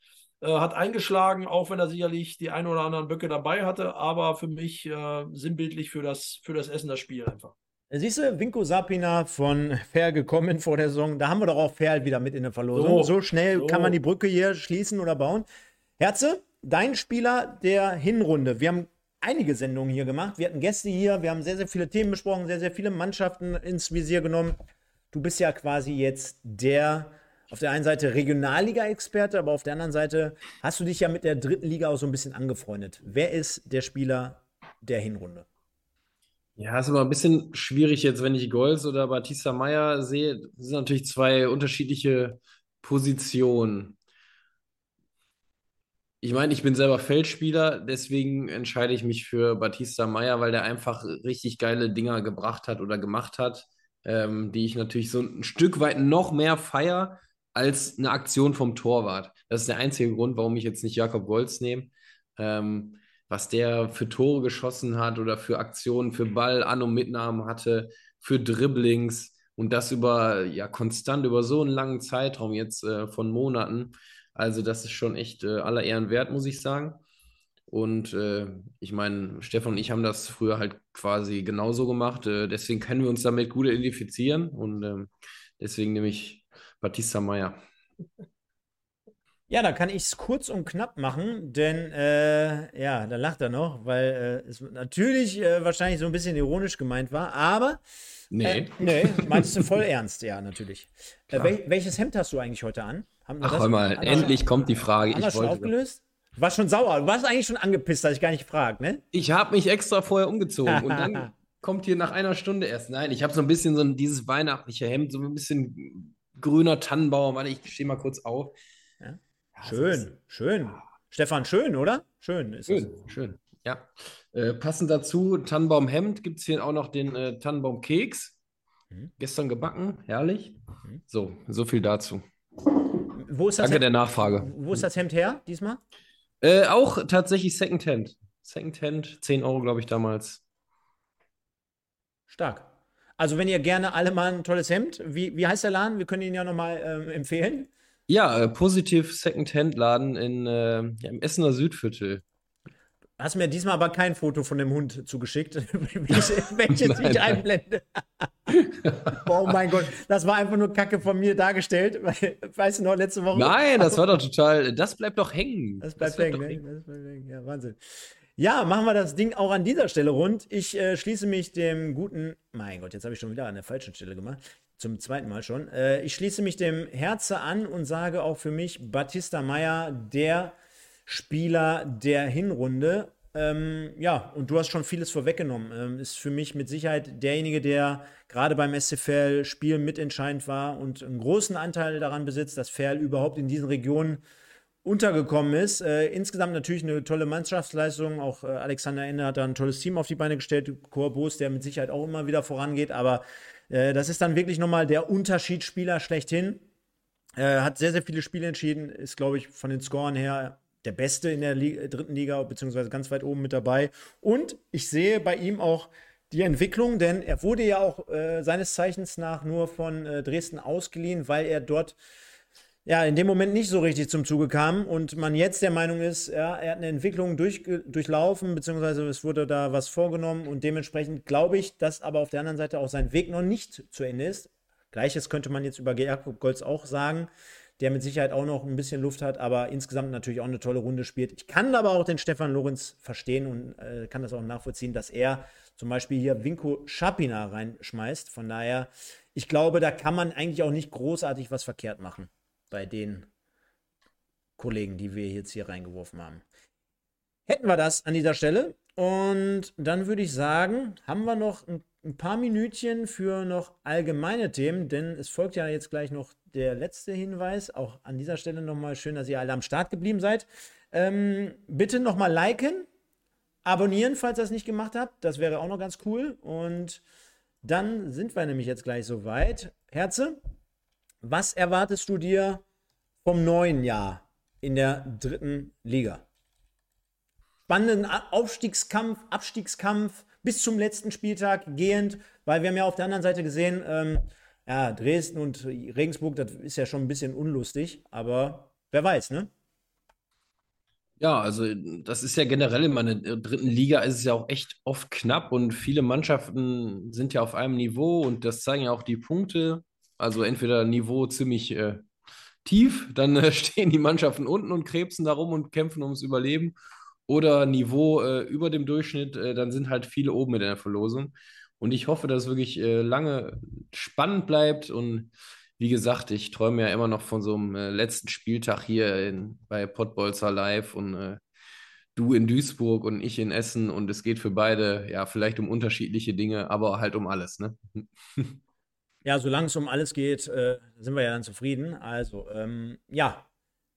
äh, hat eingeschlagen, auch wenn er sicherlich die ein oder anderen Böcke dabei hatte, aber für mich äh, sinnbildlich für das, für das Essen das Spiel einfach. Siehst du, Vinko Sapina von Fair gekommen vor der Saison. Da haben wir doch auch Fair wieder mit in der Verlosung. So, so schnell so. kann man die Brücke hier schließen oder bauen. Herze, dein Spieler der Hinrunde. Wir haben einige Sendungen hier gemacht. Wir hatten Gäste hier, wir haben sehr, sehr viele Themen besprochen, sehr, sehr viele Mannschaften ins Visier genommen. Du bist ja quasi jetzt der, auf der einen Seite Regionalliga-Experte, aber auf der anderen Seite hast du dich ja mit der dritten Liga auch so ein bisschen angefreundet. Wer ist der Spieler der Hinrunde? Ja, ist immer ein bisschen schwierig jetzt, wenn ich Golz oder Batista Meyer sehe. Das sind natürlich zwei unterschiedliche Positionen. Ich meine, ich bin selber Feldspieler, deswegen entscheide ich mich für Batista Meyer, weil der einfach richtig geile Dinger gebracht hat oder gemacht hat, ähm, die ich natürlich so ein Stück weit noch mehr feier als eine Aktion vom Torwart. Das ist der einzige Grund, warum ich jetzt nicht Jakob Golz nehme. Ähm, was der für Tore geschossen hat oder für Aktionen, für Ball an und Mitnahmen hatte, für Dribblings und das über ja konstant über so einen langen Zeitraum jetzt äh, von Monaten. Also das ist schon echt äh, aller Ehren wert, muss ich sagen. Und äh, ich meine, Stefan und ich haben das früher halt quasi genauso gemacht. Äh, deswegen können wir uns damit gut identifizieren. Und ähm, deswegen nehme ich Batista Meyer. Ja, da kann ich es kurz und knapp machen, denn äh, ja, da lacht er noch, weil äh, es natürlich äh, wahrscheinlich so ein bisschen ironisch gemeint war, aber Nee. Äh, nee, meinst du voll ernst, ja, natürlich. Äh, wel welches Hemd hast du eigentlich heute an? Ach, hör mal, endlich schon, kommt die Frage. Haben wir schon aufgelöst? Du warst schon sauer. Du warst eigentlich schon angepisst, dass ich gar nicht gefragt, ne? Ich habe mich extra vorher umgezogen und dann kommt hier nach einer Stunde erst. Nein, ich habe so ein bisschen so ein, dieses weihnachtliche Hemd, so ein bisschen grüner Tannenbaum. Warte, ich stehe mal kurz auf. Ja. schön, schön. Stefan, schön, oder? Schön ist Schön, es. schön. Ja. Äh, passend dazu, Tannenbaum-Hemd, gibt es hier auch noch den äh, Tannenbaum-Keks. Mhm. Gestern gebacken, herrlich. Mhm. So, so viel dazu. Wo ist das Danke Hemd, der Nachfrage. Wo ist das Hemd her diesmal? Äh, auch tatsächlich Secondhand. Secondhand, 10 Euro, glaube ich, damals. Stark. Also, wenn ihr gerne alle mal ein tolles Hemd, wie, wie heißt der Laden? Wir können ihn ja nochmal ähm, empfehlen. Ja, äh, Positiv Secondhand Laden in, äh, ja, im Essener Südviertel. Hast mir diesmal aber kein Foto von dem Hund zugeschickt, welches ich einblende. oh mein Gott, das war einfach nur Kacke von mir dargestellt. Weißt du noch, letzte Woche. Nein, das war doch total. Das bleibt doch hängen. Das bleibt, das hängen, ne? hängen. Das bleibt hängen. Ja, Wahnsinn. Ja, machen wir das Ding auch an dieser Stelle rund. Ich äh, schließe mich dem guten. Mein Gott, jetzt habe ich schon wieder an der falschen Stelle gemacht. Zum zweiten Mal schon. Äh, ich schließe mich dem Herze an und sage auch für mich Batista Meyer, der Spieler der Hinrunde. Ähm, ja, und du hast schon vieles vorweggenommen. Ähm, ist für mich mit Sicherheit derjenige, der gerade beim SCFL-Spiel mitentscheidend war und einen großen Anteil daran besitzt, dass Ferl überhaupt in diesen Regionen untergekommen ist. Äh, insgesamt natürlich eine tolle Mannschaftsleistung. Auch äh, Alexander Ende hat da ein tolles Team auf die Beine gestellt. Korbos, der mit Sicherheit auch immer wieder vorangeht. Aber äh, das ist dann wirklich nochmal der Unterschiedsspieler schlechthin. Äh, hat sehr, sehr viele Spiele entschieden. Ist, glaube ich, von den Scoren her der Beste in der Liga, dritten Liga, beziehungsweise ganz weit oben mit dabei. Und ich sehe bei ihm auch die Entwicklung, denn er wurde ja auch äh, seines Zeichens nach nur von äh, Dresden ausgeliehen, weil er dort ja in dem Moment nicht so richtig zum Zuge kam und man jetzt der Meinung ist, ja, er hat eine Entwicklung durch, durchlaufen, beziehungsweise es wurde da was vorgenommen und dementsprechend glaube ich, dass aber auf der anderen Seite auch sein Weg noch nicht zu Ende ist. Gleiches könnte man jetzt über Jakob Golz auch sagen der mit Sicherheit auch noch ein bisschen Luft hat, aber insgesamt natürlich auch eine tolle Runde spielt. Ich kann aber auch den Stefan Lorenz verstehen und äh, kann das auch nachvollziehen, dass er zum Beispiel hier Winko Schapina reinschmeißt. Von daher, ich glaube, da kann man eigentlich auch nicht großartig was verkehrt machen bei den Kollegen, die wir jetzt hier reingeworfen haben. Hätten wir das an dieser Stelle. Und dann würde ich sagen, haben wir noch ein, ein paar Minütchen für noch allgemeine Themen, denn es folgt ja jetzt gleich noch der letzte Hinweis. Auch an dieser Stelle nochmal schön, dass ihr alle am Start geblieben seid. Ähm, bitte nochmal liken, abonnieren, falls ihr es nicht gemacht habt. Das wäre auch noch ganz cool. Und dann sind wir nämlich jetzt gleich soweit. Herze, was erwartest du dir vom neuen Jahr in der dritten Liga? Spannenden Aufstiegskampf, Abstiegskampf bis zum letzten Spieltag gehend, weil wir haben ja auf der anderen Seite gesehen, ähm, ja, Dresden und Regensburg, das ist ja schon ein bisschen unlustig, aber wer weiß, ne? Ja, also das ist ja generell in meiner dritten Liga ist es ja auch echt oft knapp und viele Mannschaften sind ja auf einem Niveau und das zeigen ja auch die Punkte. Also entweder Niveau ziemlich äh, tief, dann äh, stehen die Mannschaften unten und krebsen darum und kämpfen ums Überleben. Oder Niveau äh, über dem Durchschnitt, äh, dann sind halt viele oben in der Verlosung. Und ich hoffe, dass es wirklich äh, lange spannend bleibt. Und wie gesagt, ich träume ja immer noch von so einem äh, letzten Spieltag hier in, bei Pottbolzer Live und äh, du in Duisburg und ich in Essen. Und es geht für beide ja vielleicht um unterschiedliche Dinge, aber halt um alles. Ne? Ja, solange es um alles geht, äh, sind wir ja dann zufrieden. Also, ähm, ja,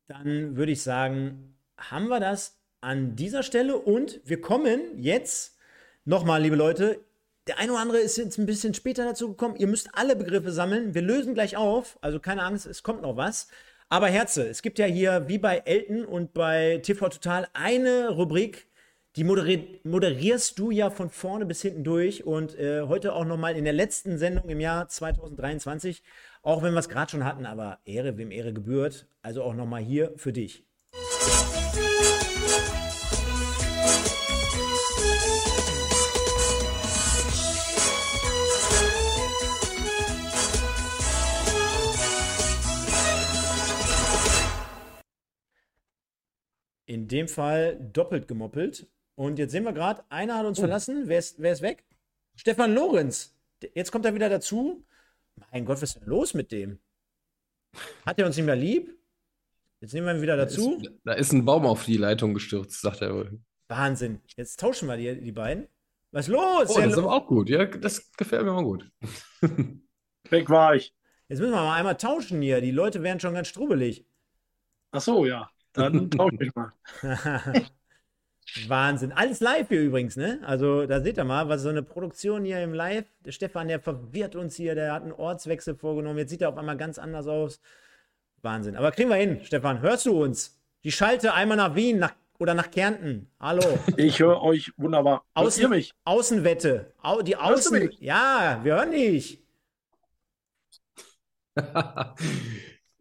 dann würde ich sagen, haben wir das an dieser Stelle und wir kommen jetzt nochmal, liebe Leute, der eine oder andere ist jetzt ein bisschen später dazu gekommen. Ihr müsst alle Begriffe sammeln. Wir lösen gleich auf. Also keine Angst, es kommt noch was. Aber Herze, es gibt ja hier wie bei Elton und bei TV Total eine Rubrik, die moderi moderierst du ja von vorne bis hinten durch und äh, heute auch nochmal in der letzten Sendung im Jahr 2023, auch wenn wir es gerade schon hatten, aber Ehre, wem Ehre gebührt, also auch nochmal hier für dich. In dem Fall doppelt gemoppelt. Und jetzt sehen wir gerade, einer hat uns oh. verlassen. Wer ist, wer ist weg? Stefan Lorenz. Jetzt kommt er wieder dazu. Mein Gott, was ist denn los mit dem? Hat er uns nicht mehr lieb? Jetzt nehmen wir ihn wieder dazu. Da ist, da ist ein Baum auf die Leitung gestürzt, sagt er wohl. Wahnsinn. Jetzt tauschen wir die, die beiden. Was ist los? Oh, das ist aber auch gut. Ja, das gefällt mir auch gut. Weg war ich. Jetzt müssen wir mal einmal tauschen hier. Die Leute werden schon ganz strubbelig. Ach so, ja. Dann tausche ich mal. Wahnsinn. Alles live hier übrigens, ne? Also da seht ihr mal, was so eine Produktion hier im Live. Der Stefan, der verwirrt uns hier, der hat einen Ortswechsel vorgenommen. Jetzt sieht er auf einmal ganz anders aus. Wahnsinn. Aber kriegen wir hin, Stefan. Hörst du uns? Die schalte einmal nach Wien nach, oder nach Kärnten. Hallo. Ich höre euch wunderbar. Außen, ihr mich? Außenwette. Au, die Außen. Ja, wir hören dich.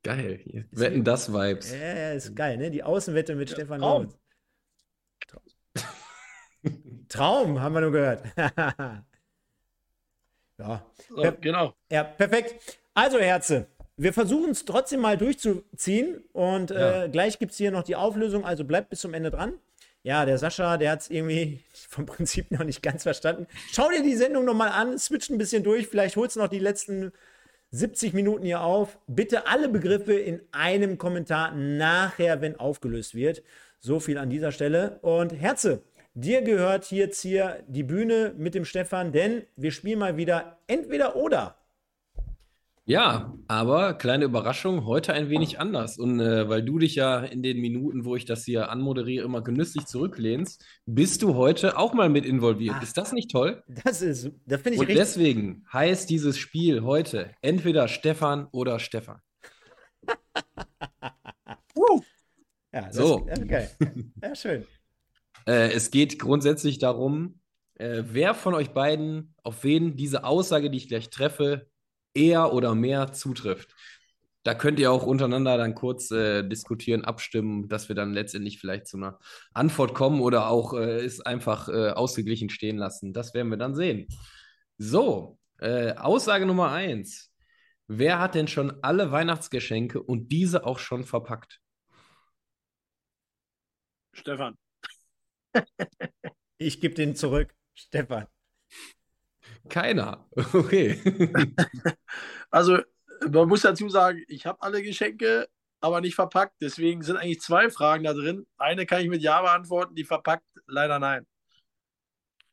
Geil. Wetten das Vibes. Ja, ist geil, ne? Die Außenwette mit ja, Stefan Lorenz. Traum, haben wir nur gehört. ja. So, genau. Ja, perfekt. Also, Herze, wir versuchen es trotzdem mal durchzuziehen und Ja. äh, gleich gibt es hier noch die Auflösung, also bleibt bis zum Ende dran. Ja, der Sascha, der hat es irgendwie vom Prinzip noch nicht ganz verstanden. Schau dir die Sendung nochmal an, switch ein bisschen durch, vielleicht holst du noch die letzten 70 Minuten hier auf. Bitte alle Begriffe in einem Kommentar nachher, wenn aufgelöst wird. So viel an dieser Stelle. Und Herze, dir gehört jetzt hier die Bühne mit dem Stefan, denn wir spielen mal wieder entweder oder. Ja, aber kleine Überraschung, heute ein wenig anders. Und äh, weil du dich ja in den Minuten, wo ich das hier anmoderiere, immer genüsslich zurücklehnst, bist du heute auch mal mit involviert. Ah. Ist das nicht toll? Das ist, das finde ich Und richtig. deswegen heißt dieses Spiel heute entweder Stefan oder Stefan. Ja, das So. ist geil. Ja, schön. Äh, es geht grundsätzlich darum, äh, wer von euch beiden auf wen diese Aussage, die ich gleich treffe, eher oder mehr zutrifft. Da könnt ihr auch untereinander dann kurz äh, diskutieren, abstimmen, dass wir dann letztendlich vielleicht zu einer Antwort kommen oder auch äh, es einfach äh, ausgeglichen stehen lassen. Das werden wir dann sehen. So, äh, Aussage Nummer eins. Wer hat denn schon alle Weihnachtsgeschenke und diese auch schon verpackt? Stefan. Ich gebe den zurück. Stefan. Keiner. Okay. Also, man muss dazu sagen, ich habe alle Geschenke, aber nicht verpackt. Deswegen sind eigentlich zwei Fragen da drin. Eine kann ich mit Ja beantworten, die verpackt leider nein.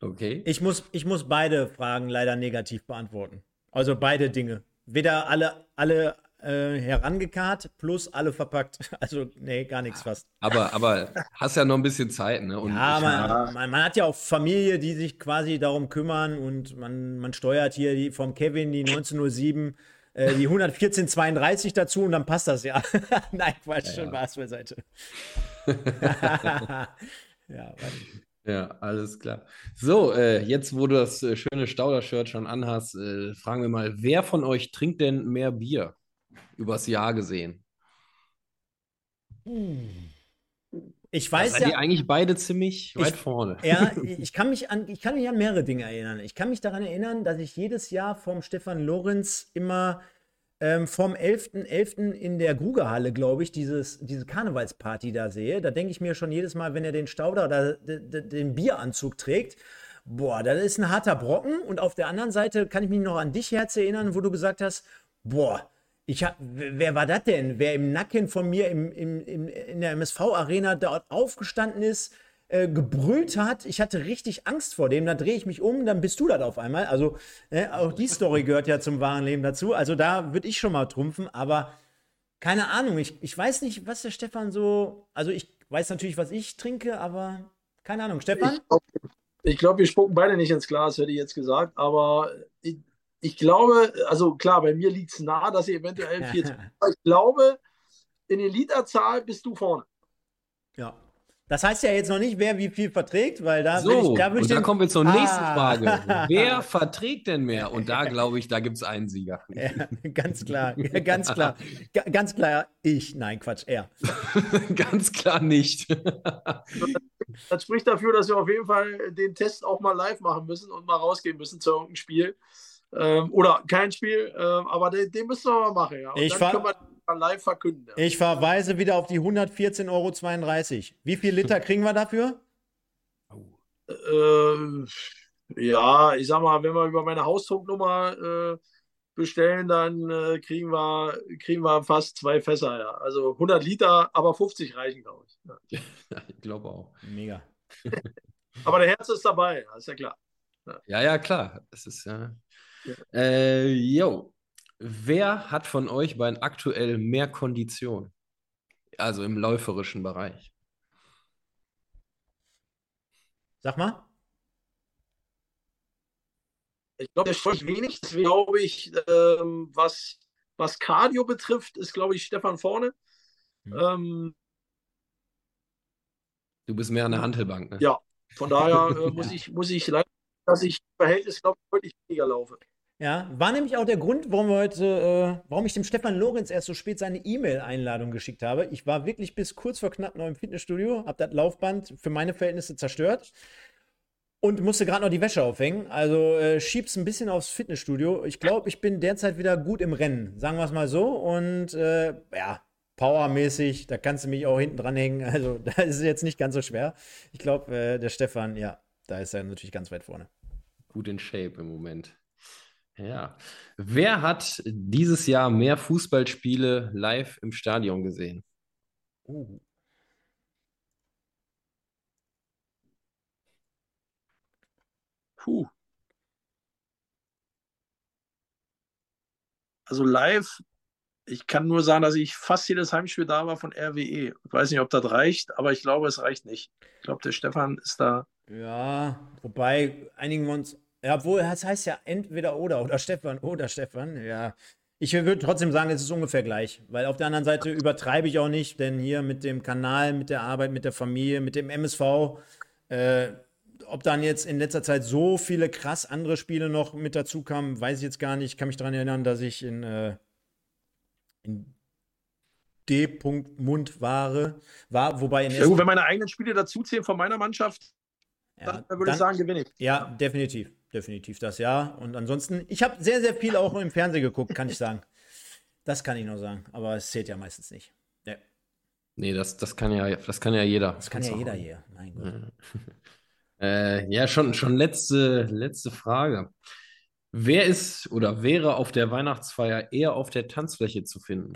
Okay. Ich muss, ich muss beide Fragen leider negativ beantworten. Also beide Dinge. Weder alle, alle äh, herangekarrt plus alle verpackt. Also, nee, gar nichts fast. Aber, aber hast ja noch ein bisschen Zeit, ne? Und Ja, man, man, man hat ja auch Familie, die sich quasi darum kümmern und man, man steuert hier die, vom Kevin die 1907, äh, die 11432 dazu und dann passt das ja. Nein, Quatsch, schon Spaß beiseite. ja, warte. ja, alles klar. So, äh, jetzt, wo du das äh, schöne Stauder-Shirt schon anhast, äh, fragen wir mal, wer von euch trinkt denn mehr Bier? Übers Jahr gesehen. Ich Da weiß seid ihr ja, eigentlich beide ziemlich weit Ich- vorne. ja, ich kann mich an, ich kann mich an mehrere Dinge erinnern. Ich kann mich daran erinnern, dass ich jedes Jahr vom Stefan Lorenz immer ähm, vom 11.11. in der Grugerhalle, glaube ich, dieses, diese Karnevalsparty da sehe. Da denke ich mir schon jedes Mal, wenn er den Stauder oder den Bieranzug trägt, boah, das ist ein harter Brocken. Und auf der anderen Seite kann ich mich noch an dich, Herz, erinnern, wo du gesagt hast, boah, ich hab, wer war das denn? Wer im Nacken von mir im, im, im, in der MSV-Arena dort aufgestanden ist, äh, gebrüllt hat. Ich hatte richtig Angst vor dem. Dann drehe ich mich um, dann bist du das auf einmal. Also, äh, auch die Story gehört ja zum wahren Leben dazu. Also, da würde ich schon mal trumpfen, aber keine Ahnung. Ich, ich weiß nicht, was der Stefan so. Also, ich weiß natürlich, was ich trinke, aber keine Ahnung. Stefan? Ich glaube, wir spucken beide nicht ins Glas, hätte ich jetzt gesagt. Aber ich, ich glaube, also klar, bei mir liegt es nah, dass ihr eventuell 40. aber ich glaube, in der Literzahl bist du vorne. ja. Das heißt ja jetzt noch nicht, wer wie viel verträgt, weil da So, würde ich, da ich und da den- kommen wir zur nächsten Ah. Frage. Wer verträgt denn mehr? Und da glaube ich, da gibt es einen Sieger. Ja, ganz klar, ganz klar, Ga- ganz klar, ich, nein, Quatsch, er. Ganz klar nicht. Das spricht dafür, dass wir auf jeden Fall den Test auch mal live machen müssen und mal rausgehen müssen zu irgendeinem Spiel. Ähm, oder kein Spiel, ähm, aber den, den müssen wir mal machen. Ja. Und Ich dann können wir live verkünden. Ja. Ich verweise wieder auf die 114,32 Euro. Wie viel Liter kriegen wir dafür? Äh, ja, ich sag mal, wenn wir über meine Hausdrucknummer äh, bestellen, dann äh, kriegen, wir, kriegen wir fast zwei Fässer. Ja. Also 100 Liter, aber 50 reichen, glaube ich. Ja. ich glaube auch. Mega. Aber der Herz ist dabei, ja, ist ja klar. Ja, ja, klar. Es ist ja. Ja. Äh, yo. Wer hat von euch beiden aktuell mehr Kondition? Also im läuferischen Bereich. Sag mal. Ich glaube, der spricht wenig. Deswegen glaube ich, ähm, was, was Cardio betrifft, ist, glaube ich, Stefan vorne. Mhm. Ähm, Du bist mehr an der Hantelbank, ne? Ja. von daher äh, muss, ich, muss ich leider, dass ich im Verhältnis, glaube ich, deutlich weniger laufe. Ja, war nämlich auch der Grund, warum wir heute, äh, warum ich dem Stefan Lorenz erst so spät seine E-Mail-Einladung geschickt habe. Ich war wirklich bis kurz vor knapp noch im Fitnessstudio, habe das Laufband für meine Verhältnisse zerstört. und musste gerade noch die Wäsche aufhängen. Also äh, schieb's ein bisschen aufs Fitnessstudio. Ich glaube, ich bin derzeit wieder gut im Rennen, sagen wir es mal so. Und äh, ja, powermäßig, da kannst du mich auch hinten dranhängen. Also da ist es jetzt nicht ganz so schwer. Ich glaube, äh, der Stefan, ja, da ist er natürlich ganz weit vorne. Gut in Shape im Moment. Ja. Wer hat dieses Jahr mehr Fußballspiele live im Stadion gesehen? Uh. Puh. Also live, ich kann nur sagen, dass ich fast jedes Heimspiel da war von RWE. Ich weiß nicht, ob das reicht, aber ich glaube, es reicht nicht. Ich glaube, der Stefan ist da. Ja, wobei einigen wir uns. Ja, obwohl, das heißt ja entweder oder oder Stefan oder Stefan. Ja. Ich würde trotzdem sagen, es ist ungefähr gleich. Weil auf der anderen Seite übertreibe ich auch nicht, denn hier mit dem Kanal, mit der Arbeit, mit der Familie, mit dem MSV, äh, ob dann jetzt in letzter Zeit so viele krass andere Spiele noch mit dazu kamen, weiß ich jetzt gar nicht. Ich kann mich daran erinnern, dass ich in, äh, in D. Mund war, war, wobei in Ja, gut, wenn meine eigenen Spiele dazuzählen von meiner Mannschaft, Ja, dann, dann würde ich dann- sagen, gewinne ich. Ja, definitiv. Definitiv das ja. Und ansonsten, ich habe sehr, sehr viel auch im Fernsehen geguckt, kann ich sagen. Das kann ich noch sagen. Aber es zählt ja meistens nicht. Ja, Nee, das, das kann ja, das kann ja jeder. das kann ja jeder hier. Mein Gott. Äh, ja, schon, schon letzte, letzte Frage. Wer ist oder wäre auf der Weihnachtsfeier eher auf der Tanzfläche zu finden?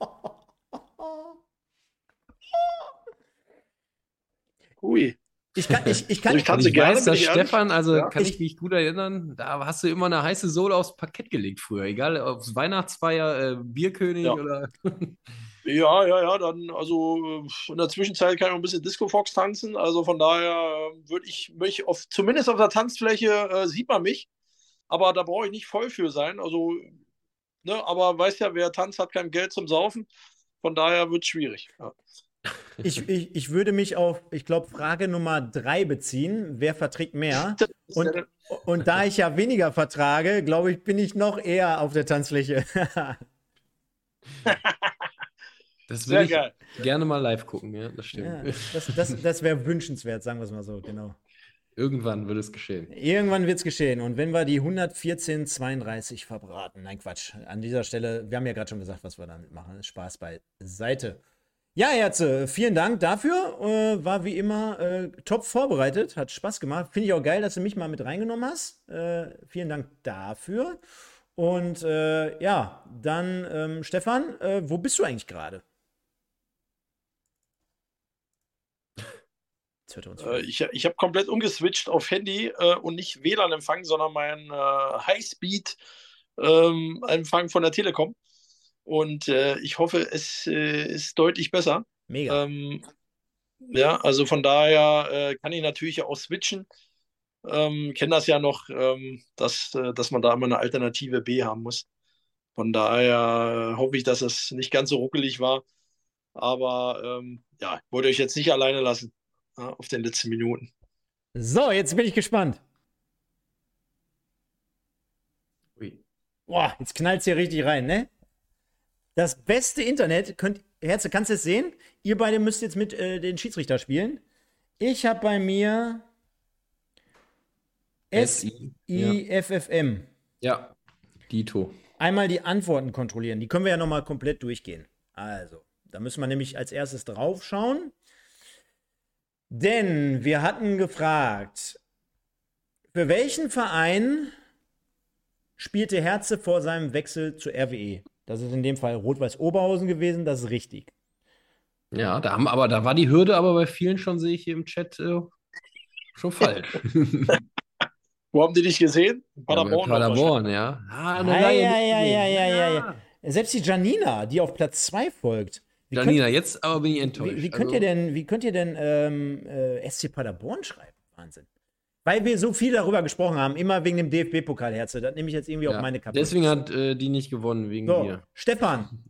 Hui. Ich kann, ich, ich kann, Also ich tanze ich gerne, weiß, dass. Stefan, also Ja. kann ich mich gut erinnern, da hast du immer eine heiße Sohle aufs Parkett gelegt früher, egal ob es Weihnachtsfeier, äh, Bierkönig Ja. oder. Ja, ja, ja, dann, also äh, in der Zwischenzeit kann ich auch ein bisschen Disco Fox tanzen. Also von daher äh, würde ich mich auf, zumindest auf der Tanzfläche äh, sieht man mich, aber da brauche ich nicht voll für sein. Also, ne, aber weiß ja, wer tanzt, hat kein Geld zum Saufen. Von daher wird es schwierig. Ja. Ich, ich, ich würde mich auf, ich glaube, Frage Nummer drei beziehen. Wer verträgt mehr? Und, und da ich ja weniger vertrage, glaube ich, bin ich noch eher auf der Tanzfläche. Das würde ich geil. gerne mal live gucken, ja, das stimmt. ja, das das, das wäre wünschenswert, sagen wir es mal so, genau. Irgendwann wird es geschehen. Irgendwann wird es geschehen. Und wenn wir die 114,32 verbraten, nein, Quatsch. An dieser Stelle, wir haben ja gerade schon gesagt, was wir damit machen. Spaß beiseite. Ja, Herze, vielen Dank dafür. Äh, war wie immer äh, top vorbereitet, hat Spaß gemacht. Finde ich auch geil, dass du mich mal mit reingenommen hast. Äh, vielen Dank dafür. Und äh, ja, dann, ähm, Stefan, äh, wo bist du eigentlich gerade? Er Äh, ich ich habe komplett umgeswitcht auf Handy und nicht WLAN-Empfang, sondern meinen äh, Highspeed-Empfang von der Telekom. Und äh, ich hoffe, es äh, ist deutlich besser. Mega. Ähm, ja, also von daher äh, kann ich natürlich auch switchen. Ähm, kenne das ja noch, ähm, dass, äh, dass man da immer eine Alternative B haben muss. Von daher äh, hoffe ich, dass es nicht ganz so ruckelig war. Aber ähm, ja, ich wollte euch jetzt nicht alleine lassen ja, auf den letzten Minuten. So, jetzt bin ich gespannt. Ui. Boah, jetzt knallt es hier richtig rein, ne? Das beste Internet, könnt, Herze, kannst du es sehen? Ihr beide müsst jetzt mit äh, den Schiedsrichter spielen. Ich habe bei mir SI, SIFFM. Ja, Dito. Einmal die Antworten kontrollieren. Die können wir ja nochmal komplett durchgehen. Also, da müssen wir nämlich als erstes drauf schauen. Denn wir hatten gefragt, für welchen Verein spielte Herze vor seinem Wechsel zur RWE? Das ist in dem Fall Rot-Weiß Oberhausen gewesen, das ist richtig. Ja, da haben aber, da war die Hürde aber bei vielen schon, sehe ich hier im Chat, äh, schon falsch. Wo haben die dich gesehen? In Ja, Paderborn. Paderborn, ja. Ah, Ah, ja, ja, ja, ja, ja, ja. Selbst die Janina, die auf Platz 2 folgt. Wie könnt- Janina, jetzt aber bin ich enttäuscht. Wie, wie könnt Also, ihr denn, wie könnt ihr denn ähm, äh, SC Paderborn schreiben? Wahnsinn. Weil wir so viel darüber gesprochen haben, immer wegen dem DFB-Pokalherze. Das nehme ich jetzt irgendwie auf ja, meine Kappe. Deswegen hat äh, die nicht gewonnen, wegen so, dir. Stefan,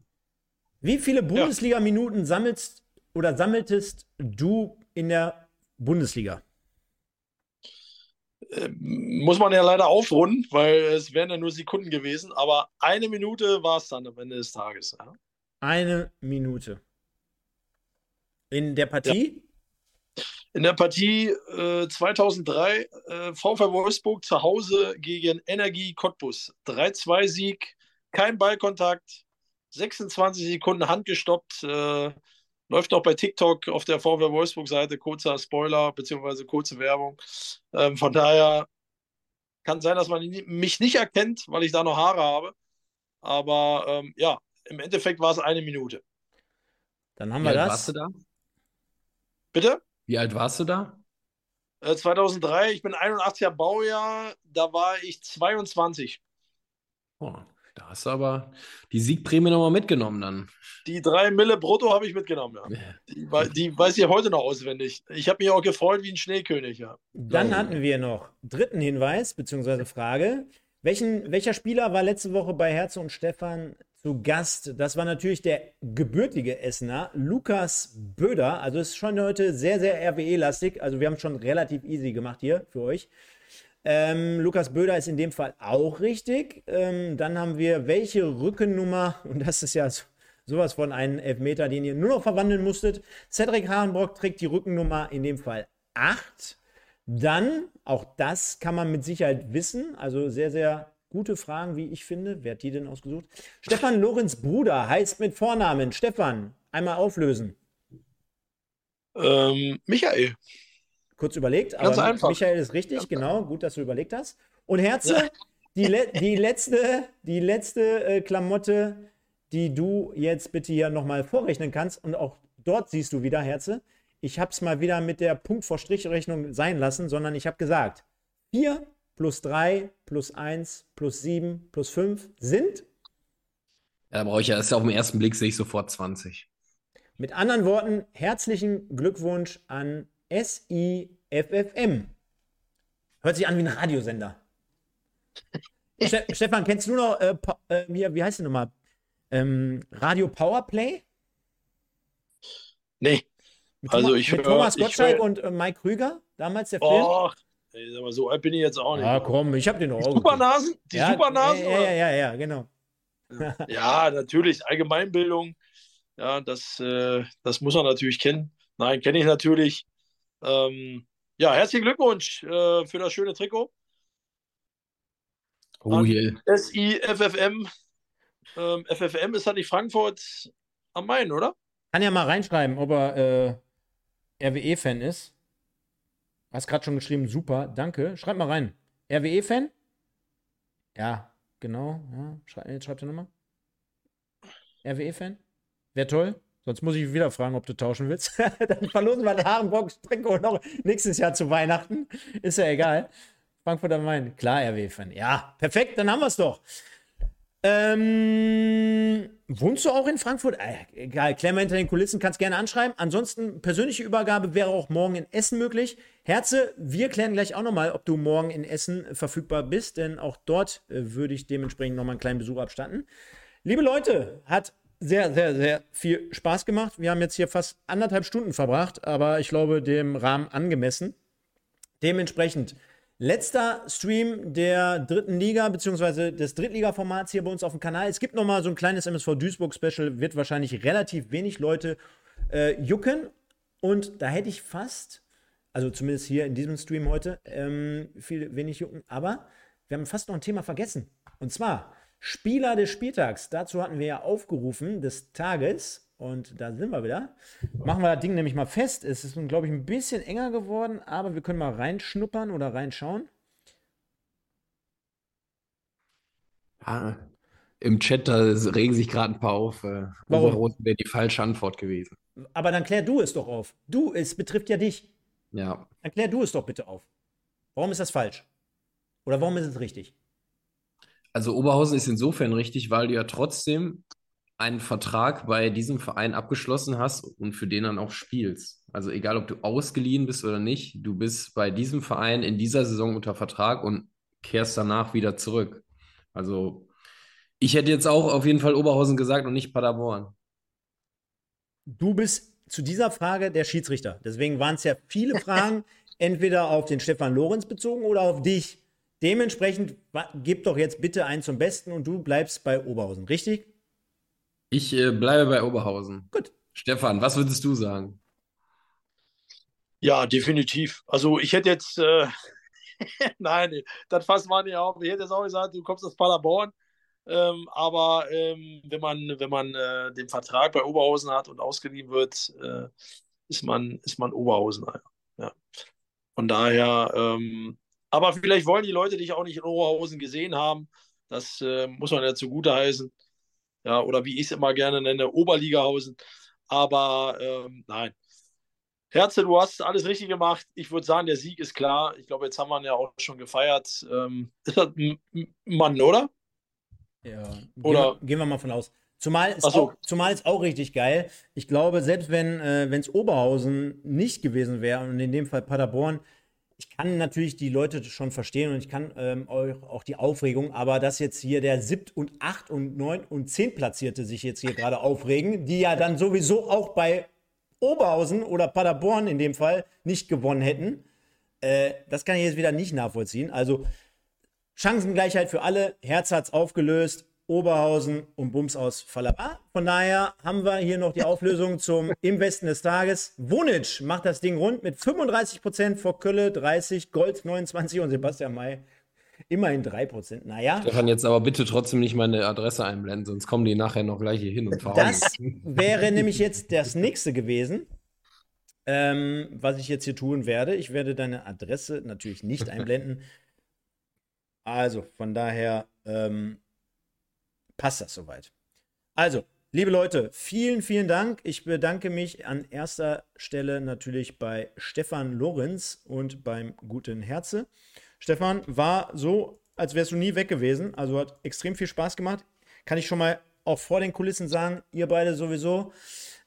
wie viele Bundesliga-Minuten sammelst oder sammeltest du in der Bundesliga? Äh, muss man ja leider aufrunden, weil es wären ja nur Sekunden gewesen. Aber eine Minute war es dann am Ende des Tages. Ja. Eine Minute. In der Partie? In der Partie äh, 2003 äh, VfL Wolfsburg zu Hause gegen Energie Cottbus. 3-2-Sieg, kein Ballkontakt, 26 Sekunden handgestoppt. Äh, läuft auch bei TikTok auf der VfL Wolfsburg-Seite. Kurzer Spoiler bzw. kurze Werbung. Ähm, von daher kann sein, dass man mich nicht erkennt, weil ich da noch Haare habe. Aber ähm, ja, im Endeffekt war es eine Minute. Dann haben wir das. Warst du da? Bitte? Wie alt warst du da? Äh, 2003, ich bin 81er Baujahr, da war ich 22. Oh, da hast du aber die Siegprämie nochmal mitgenommen dann. Die drei Mille brutto habe ich mitgenommen, ja. Die, die, weiß ich heute noch auswendig. Ich habe mich auch gefreut wie ein Schneekönig, ja. Dann hatten wir noch dritten Hinweis, beziehungsweise Frage. Welchen, welcher Spieler war letzte Woche bei Herze und Stefan zu Gast. Das war natürlich der gebürtige Essener, Lukas Böder. Also es ist schon heute sehr, sehr RWE-lastig. Also wir haben es schon relativ easy gemacht hier für euch. Ähm, Lukas Böder ist in dem Fall auch richtig. Ähm, dann haben wir welche Rückennummer, und das ist ja so, sowas von einem Elfmeter, den ihr nur noch verwandeln musstet. Cedric Harenbrock trägt die Rückennummer in dem Fall 8. Dann, auch das kann man mit Sicherheit wissen, also sehr, sehr Gute Fragen, wie ich finde. Wer hat die denn ausgesucht? Stefan Lorenz Bruder heißt mit Vornamen. Stefan, einmal auflösen. Ähm, Michael. Kurz überlegt, Ganz aber einfach. Michael ist richtig, Ganz genau. Gut, dass du überlegt hast. Und Herze, ja. die, le die letzte, die letzte äh, Klamotte, die du jetzt bitte hier nochmal vorrechnen kannst. Und auch dort siehst du wieder, Herze, ich habe es mal wieder mit der Punkt vor Strichrechnung sein lassen, sondern ich habe gesagt, vier plus 3 plus 1 plus 7 plus 5 sind? Ja, da brauche ich ja, das ist ja auf den ersten Blick sehe ich sofort 20. Mit anderen Worten, herzlichen Glückwunsch an SIFFM. Hört sich an wie ein Radiosender. Ste Stefan, kennst du noch, äh, äh, wie, wie heißt die nochmal? Ähm, Radio Powerplay? Nee. Mit also Thomas, ich mit Thomas Gottschalk und äh, Mike Krüger, damals der Film. Och, aber so alt bin ich jetzt auch nicht. Ja, komm, ich habe den auch. Die Supernasen? Die ja, Supernasen? Ja, ja, ja, ja, genau. Ja, natürlich. Allgemeinbildung. Ja, das, äh, das muss man natürlich kennen. Nein, kenne ich natürlich. Ähm, ja, herzlichen Glückwunsch äh, für das schöne Trikot. Oh je. SIFFM. Ähm, FFM ist halt nicht Frankfurt am Main, oder? Kann ja mal reinschreiben, ob er äh, RWE-Fan ist. Hast gerade schon geschrieben, super, danke. Schreib mal rein. RWE-Fan? Ja, genau. Ja, schrei, jetzt schreibt er nochmal. RWE-Fan? Wäre toll. Sonst muss ich wieder fragen, ob du tauschen willst. Dann verlosen wir den Harenbock-Trikot noch nächstes Jahr zu Weihnachten. Ist ja egal. Frankfurt am Main. Klar, RWE-Fan. Ja, perfekt, dann haben wir es doch. Ähm, wohnst du auch in Frankfurt? Äh, egal, klär mal hinter den Kulissen, kannst gerne anschreiben. Ansonsten, persönliche Übergabe wäre auch morgen in Essen möglich. Herze, wir klären gleich auch nochmal, ob du morgen in Essen verfügbar bist, denn auch dort äh, würde ich dementsprechend nochmal einen kleinen Besuch abstatten. Liebe Leute, hat sehr, sehr, sehr viel Spaß gemacht. Wir haben jetzt hier fast anderthalb Stunden verbracht, aber ich glaube, dem Rahmen angemessen. Dementsprechend Letzter Stream der dritten Liga, beziehungsweise des Drittliga-Formats hier bei uns auf dem Kanal. Es gibt nochmal so ein kleines MSV Duisburg-Special, wird wahrscheinlich relativ wenig Leute äh, jucken. Und da hätte ich fast, also zumindest hier in diesem Stream heute, ähm, viel wenig jucken. Aber wir haben fast noch ein Thema vergessen. Und zwar Spieler des Spieltags. Dazu hatten wir ja aufgerufen des Tages. Und da sind wir wieder. Machen wir das Ding nämlich mal fest. Es ist, glaube ich, ein bisschen enger geworden, aber wir können mal reinschnuppern oder reinschauen. Ja, Im Chat da regen sich gerade ein paar auf. Äh, Warum? wäre die falsche Antwort gewesen. Aber dann klär du es doch auf. Du, es betrifft ja dich. Ja. Dann klär du es doch bitte auf. Warum ist das falsch? Oder warum ist es richtig? Also Oberhausen ist insofern richtig, weil du ja trotzdem einen Vertrag bei diesem Verein abgeschlossen hast und für den dann auch spielst. Also egal, ob du ausgeliehen bist oder nicht, du bist bei diesem Verein in dieser Saison unter Vertrag und kehrst danach wieder zurück. Also ich hätte jetzt auch auf jeden Fall Oberhausen gesagt und nicht Paderborn. Du bist zu dieser Frage der Schiedsrichter. Deswegen waren es ja viele Fragen, entweder auf den Stefan Lorenz bezogen oder auf dich. Dementsprechend gib doch jetzt bitte einen zum Besten und du bleibst bei Oberhausen, richtig? Ich äh, bleibe bei Oberhausen. Gut. Stefan, was würdest du sagen? Ja, definitiv. Also ich hätte jetzt, äh, nein, das fasst man nicht auf. Ich hätte jetzt auch gesagt, du kommst aus Paderborn. Ähm, aber ähm, wenn man, wenn man äh, den Vertrag bei Oberhausen hat und ausgeliehen wird, äh, ist man, ist man Oberhausener. Ja. Von daher, ähm, aber vielleicht wollen die Leute dich auch nicht in Oberhausen gesehen haben. Das äh, muss man ja zugute heißen. Ja, oder wie ich es immer gerne nenne, Oberligahausen. Aber ähm, nein. Herze, du hast alles richtig gemacht. Ich würde sagen, der Sieg ist klar. Ich glaube, jetzt haben wir ihn ja auch schon gefeiert. Ähm, ist das ein Mann, oder? Ja, oder? Gehen, wir, gehen wir mal von aus. Zumal ist, so. auch, zumal ist auch richtig geil. Ich glaube, selbst wenn äh, es Oberhausen nicht gewesen wäre und in dem Fall Paderborn, ich kann natürlich die Leute schon verstehen und ich kann ähm, auch, die Aufregung, aber dass jetzt hier der siebt und acht und neun und zehn Platzierte sich jetzt hier gerade aufregen, die ja dann sowieso auch bei Oberhausen oder Paderborn in dem Fall nicht gewonnen hätten, äh, das kann ich jetzt wieder nicht nachvollziehen. Also Chancengleichheit für alle. Herz hat's aufgelöst. Oberhausen und Bums aus Falaba. Von daher haben wir hier noch die Auflösung zum Im Westen des Tages. Wunic macht das Ding rund mit 35% vor Kölle, 30, Gold 29 und Sebastian May immerhin 3%. Naja. Stefan, jetzt aber bitte trotzdem nicht meine Adresse einblenden, sonst kommen die nachher noch gleich hier hin und fahren. Das wäre nämlich jetzt das nächste gewesen. Ähm, was ich jetzt hier tun werde. Ich werde deine Adresse natürlich nicht einblenden. Also, von daher ähm, passt das soweit. Also, liebe Leute, vielen, vielen Dank. Ich bedanke mich an erster Stelle natürlich bei Stefan Lorenz und beim guten Herze. Stefan, war so, als wärst du nie weg gewesen. Also hat extrem viel Spaß gemacht. Kann ich schon mal auch vor den Kulissen sagen, ihr beide sowieso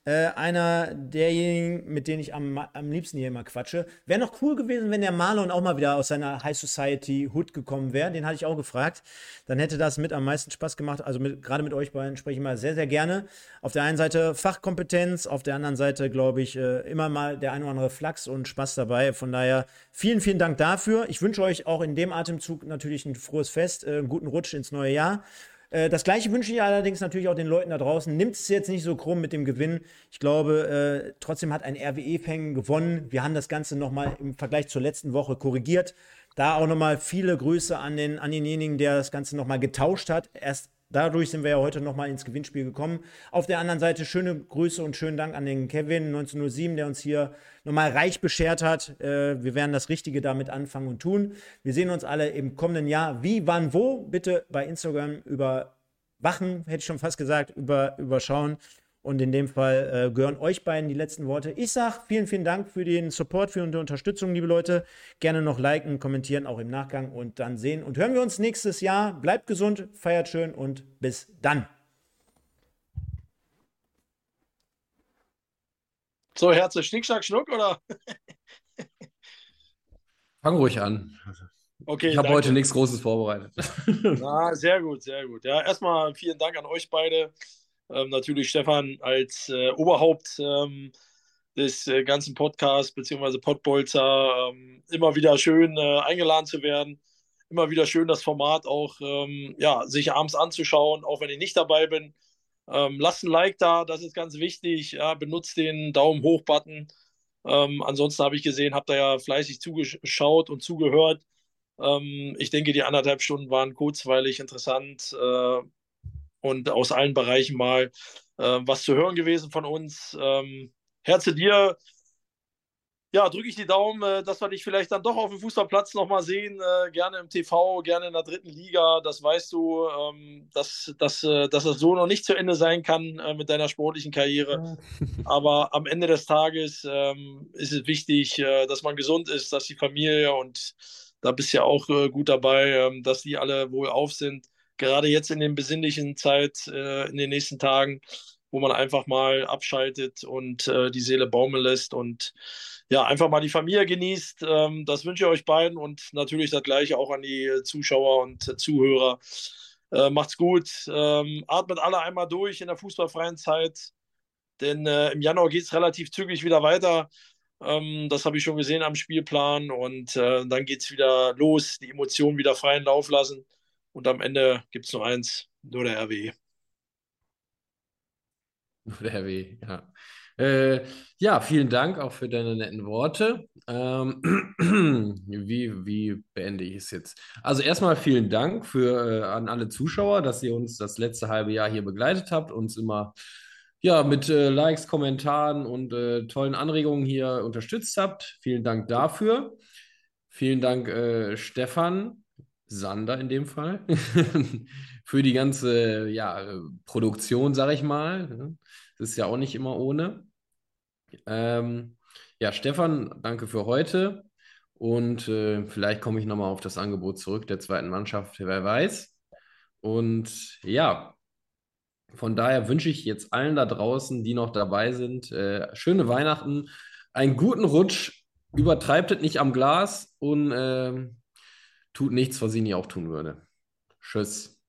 äh, einer derjenigen, mit denen ich am, am liebsten hier immer quatsche. Wäre noch cool gewesen, wenn der Marlon auch mal wieder aus seiner High Society Hood gekommen wäre. Den hatte ich auch gefragt. Dann hätte das mit am meisten Spaß gemacht. Also gerade mit euch beiden spreche ich mal sehr, sehr gerne. Auf der einen Seite Fachkompetenz, auf der anderen Seite, glaube ich, äh, immer mal der ein oder andere Flachs und Spaß dabei. Von daher vielen, vielen Dank dafür. Ich wünsche euch auch in dem Atemzug natürlich ein frohes Fest, äh, einen guten Rutsch ins neue Jahr. Äh, das gleiche wünsche ich allerdings natürlich auch den Leuten da draußen. Nimmt es jetzt nicht so krumm mit dem Gewinn. Ich glaube, äh, trotzdem hat ein RWE-Fang gewonnen. Wir haben das Ganze nochmal im Vergleich zur letzten Woche korrigiert. Da auch nochmal viele Grüße an, den, an denjenigen, der das Ganze nochmal getauscht hat. Erst dadurch sind wir ja heute nochmal ins Gewinnspiel gekommen. Auf der anderen Seite schöne Grüße und schönen Dank an den Kevin 1907, der uns hier nochmal reich beschert hat. Äh, wir werden das Richtige damit anfangen und tun. Wir sehen uns alle im kommenden Jahr. Wie, wann, wo? Bitte bei Instagram überwachen, hätte ich schon fast gesagt, über, überschauen. Und in dem Fall äh, gehören euch beiden die letzten Worte. Ich sage vielen, vielen Dank für den Support, für die Unterstützung, liebe Leute. Gerne noch liken, kommentieren, auch im Nachgang. Und dann sehen und hören wir uns nächstes Jahr. Bleibt gesund, feiert schön und bis dann. So, Herze, Schnick, Schnack, Schnuck, oder? Fang ruhig an. Okay, ich habe heute nichts Großes vorbereitet. Na, sehr gut, sehr gut. Ja, erstmal vielen Dank an euch beide. Ähm, natürlich Stefan als äh, Oberhaupt ähm, des äh, ganzen Podcasts bzw. Podbolzer ähm, immer wieder schön äh, eingeladen zu werden. Immer wieder schön, das Format auch ähm, ja, sich abends anzuschauen, auch wenn ich nicht dabei bin. Ähm, lasst ein Like da, das ist ganz wichtig. Ja, benutzt den Daumen hoch-Button. Ähm, ansonsten habe ich gesehen, habt ihr ja fleißig zugeschaut und zugehört. ich denke, die anderthalb Stunden waren kurzweilig, interessant. Und aus allen Bereichen mal äh, was zu hören gewesen von uns. Ähm, Herze dir. Ja, drücke ich die Daumen, äh, dass wir dich vielleicht dann doch auf dem Fußballplatz nochmal sehen. Äh, gerne im TV, gerne in der dritten Liga. Das weißt du, ähm, dass, dass, äh, dass das so noch nicht zu Ende sein kann äh, mit deiner sportlichen Karriere. Aber am Ende des Tages ähm, ist es wichtig, äh, dass man gesund ist, dass die Familie und da bist du ja auch gut dabei, ähm, dass die alle wohl auf sind gerade jetzt in den besinnlichen Zeit, äh, in den nächsten Tagen, wo man einfach mal abschaltet und äh, die Seele baumeln lässt und ja, einfach mal die Familie genießt. Ähm, das wünsche ich euch beiden und natürlich das gleiche auch an die Zuschauer und Zuhörer. Äh, macht's gut. Ähm, atmet alle einmal durch in der fußballfreien Zeit, denn äh, im Januar geht es relativ zügig wieder weiter. Ähm, das habe ich schon gesehen am Spielplan und äh, dann geht es wieder los, die Emotionen wieder freien Lauf lassen. Und am Ende gibt es nur eins, nur der RWE. Nur der W, ja. Äh, ja, vielen Dank auch für deine netten Worte. Ähm, wie, wie beende ich es jetzt? Also erstmal vielen Dank für, äh, an alle Zuschauer, dass ihr uns das letzte halbe Jahr hier begleitet habt, uns immer ja, mit äh, Likes, Kommentaren und äh, tollen Anregungen hier unterstützt habt. Vielen Dank dafür. Vielen Dank, äh, Stefan, Sander in dem Fall, für die ganze ja, Produktion, sag ich mal. Das ist ja auch nicht immer ohne. Ähm, ja, Stefan, danke für heute. Und äh, vielleicht komme ich nochmal auf das Angebot zurück der zweiten Mannschaft, wer weiß. Und ja, von daher wünsche ich jetzt allen da draußen, die noch dabei sind, äh, schöne Weihnachten, einen guten Rutsch, übertreibt es nicht am Glas und äh, tut nichts, was ich nie auch tun würde. Tschüss.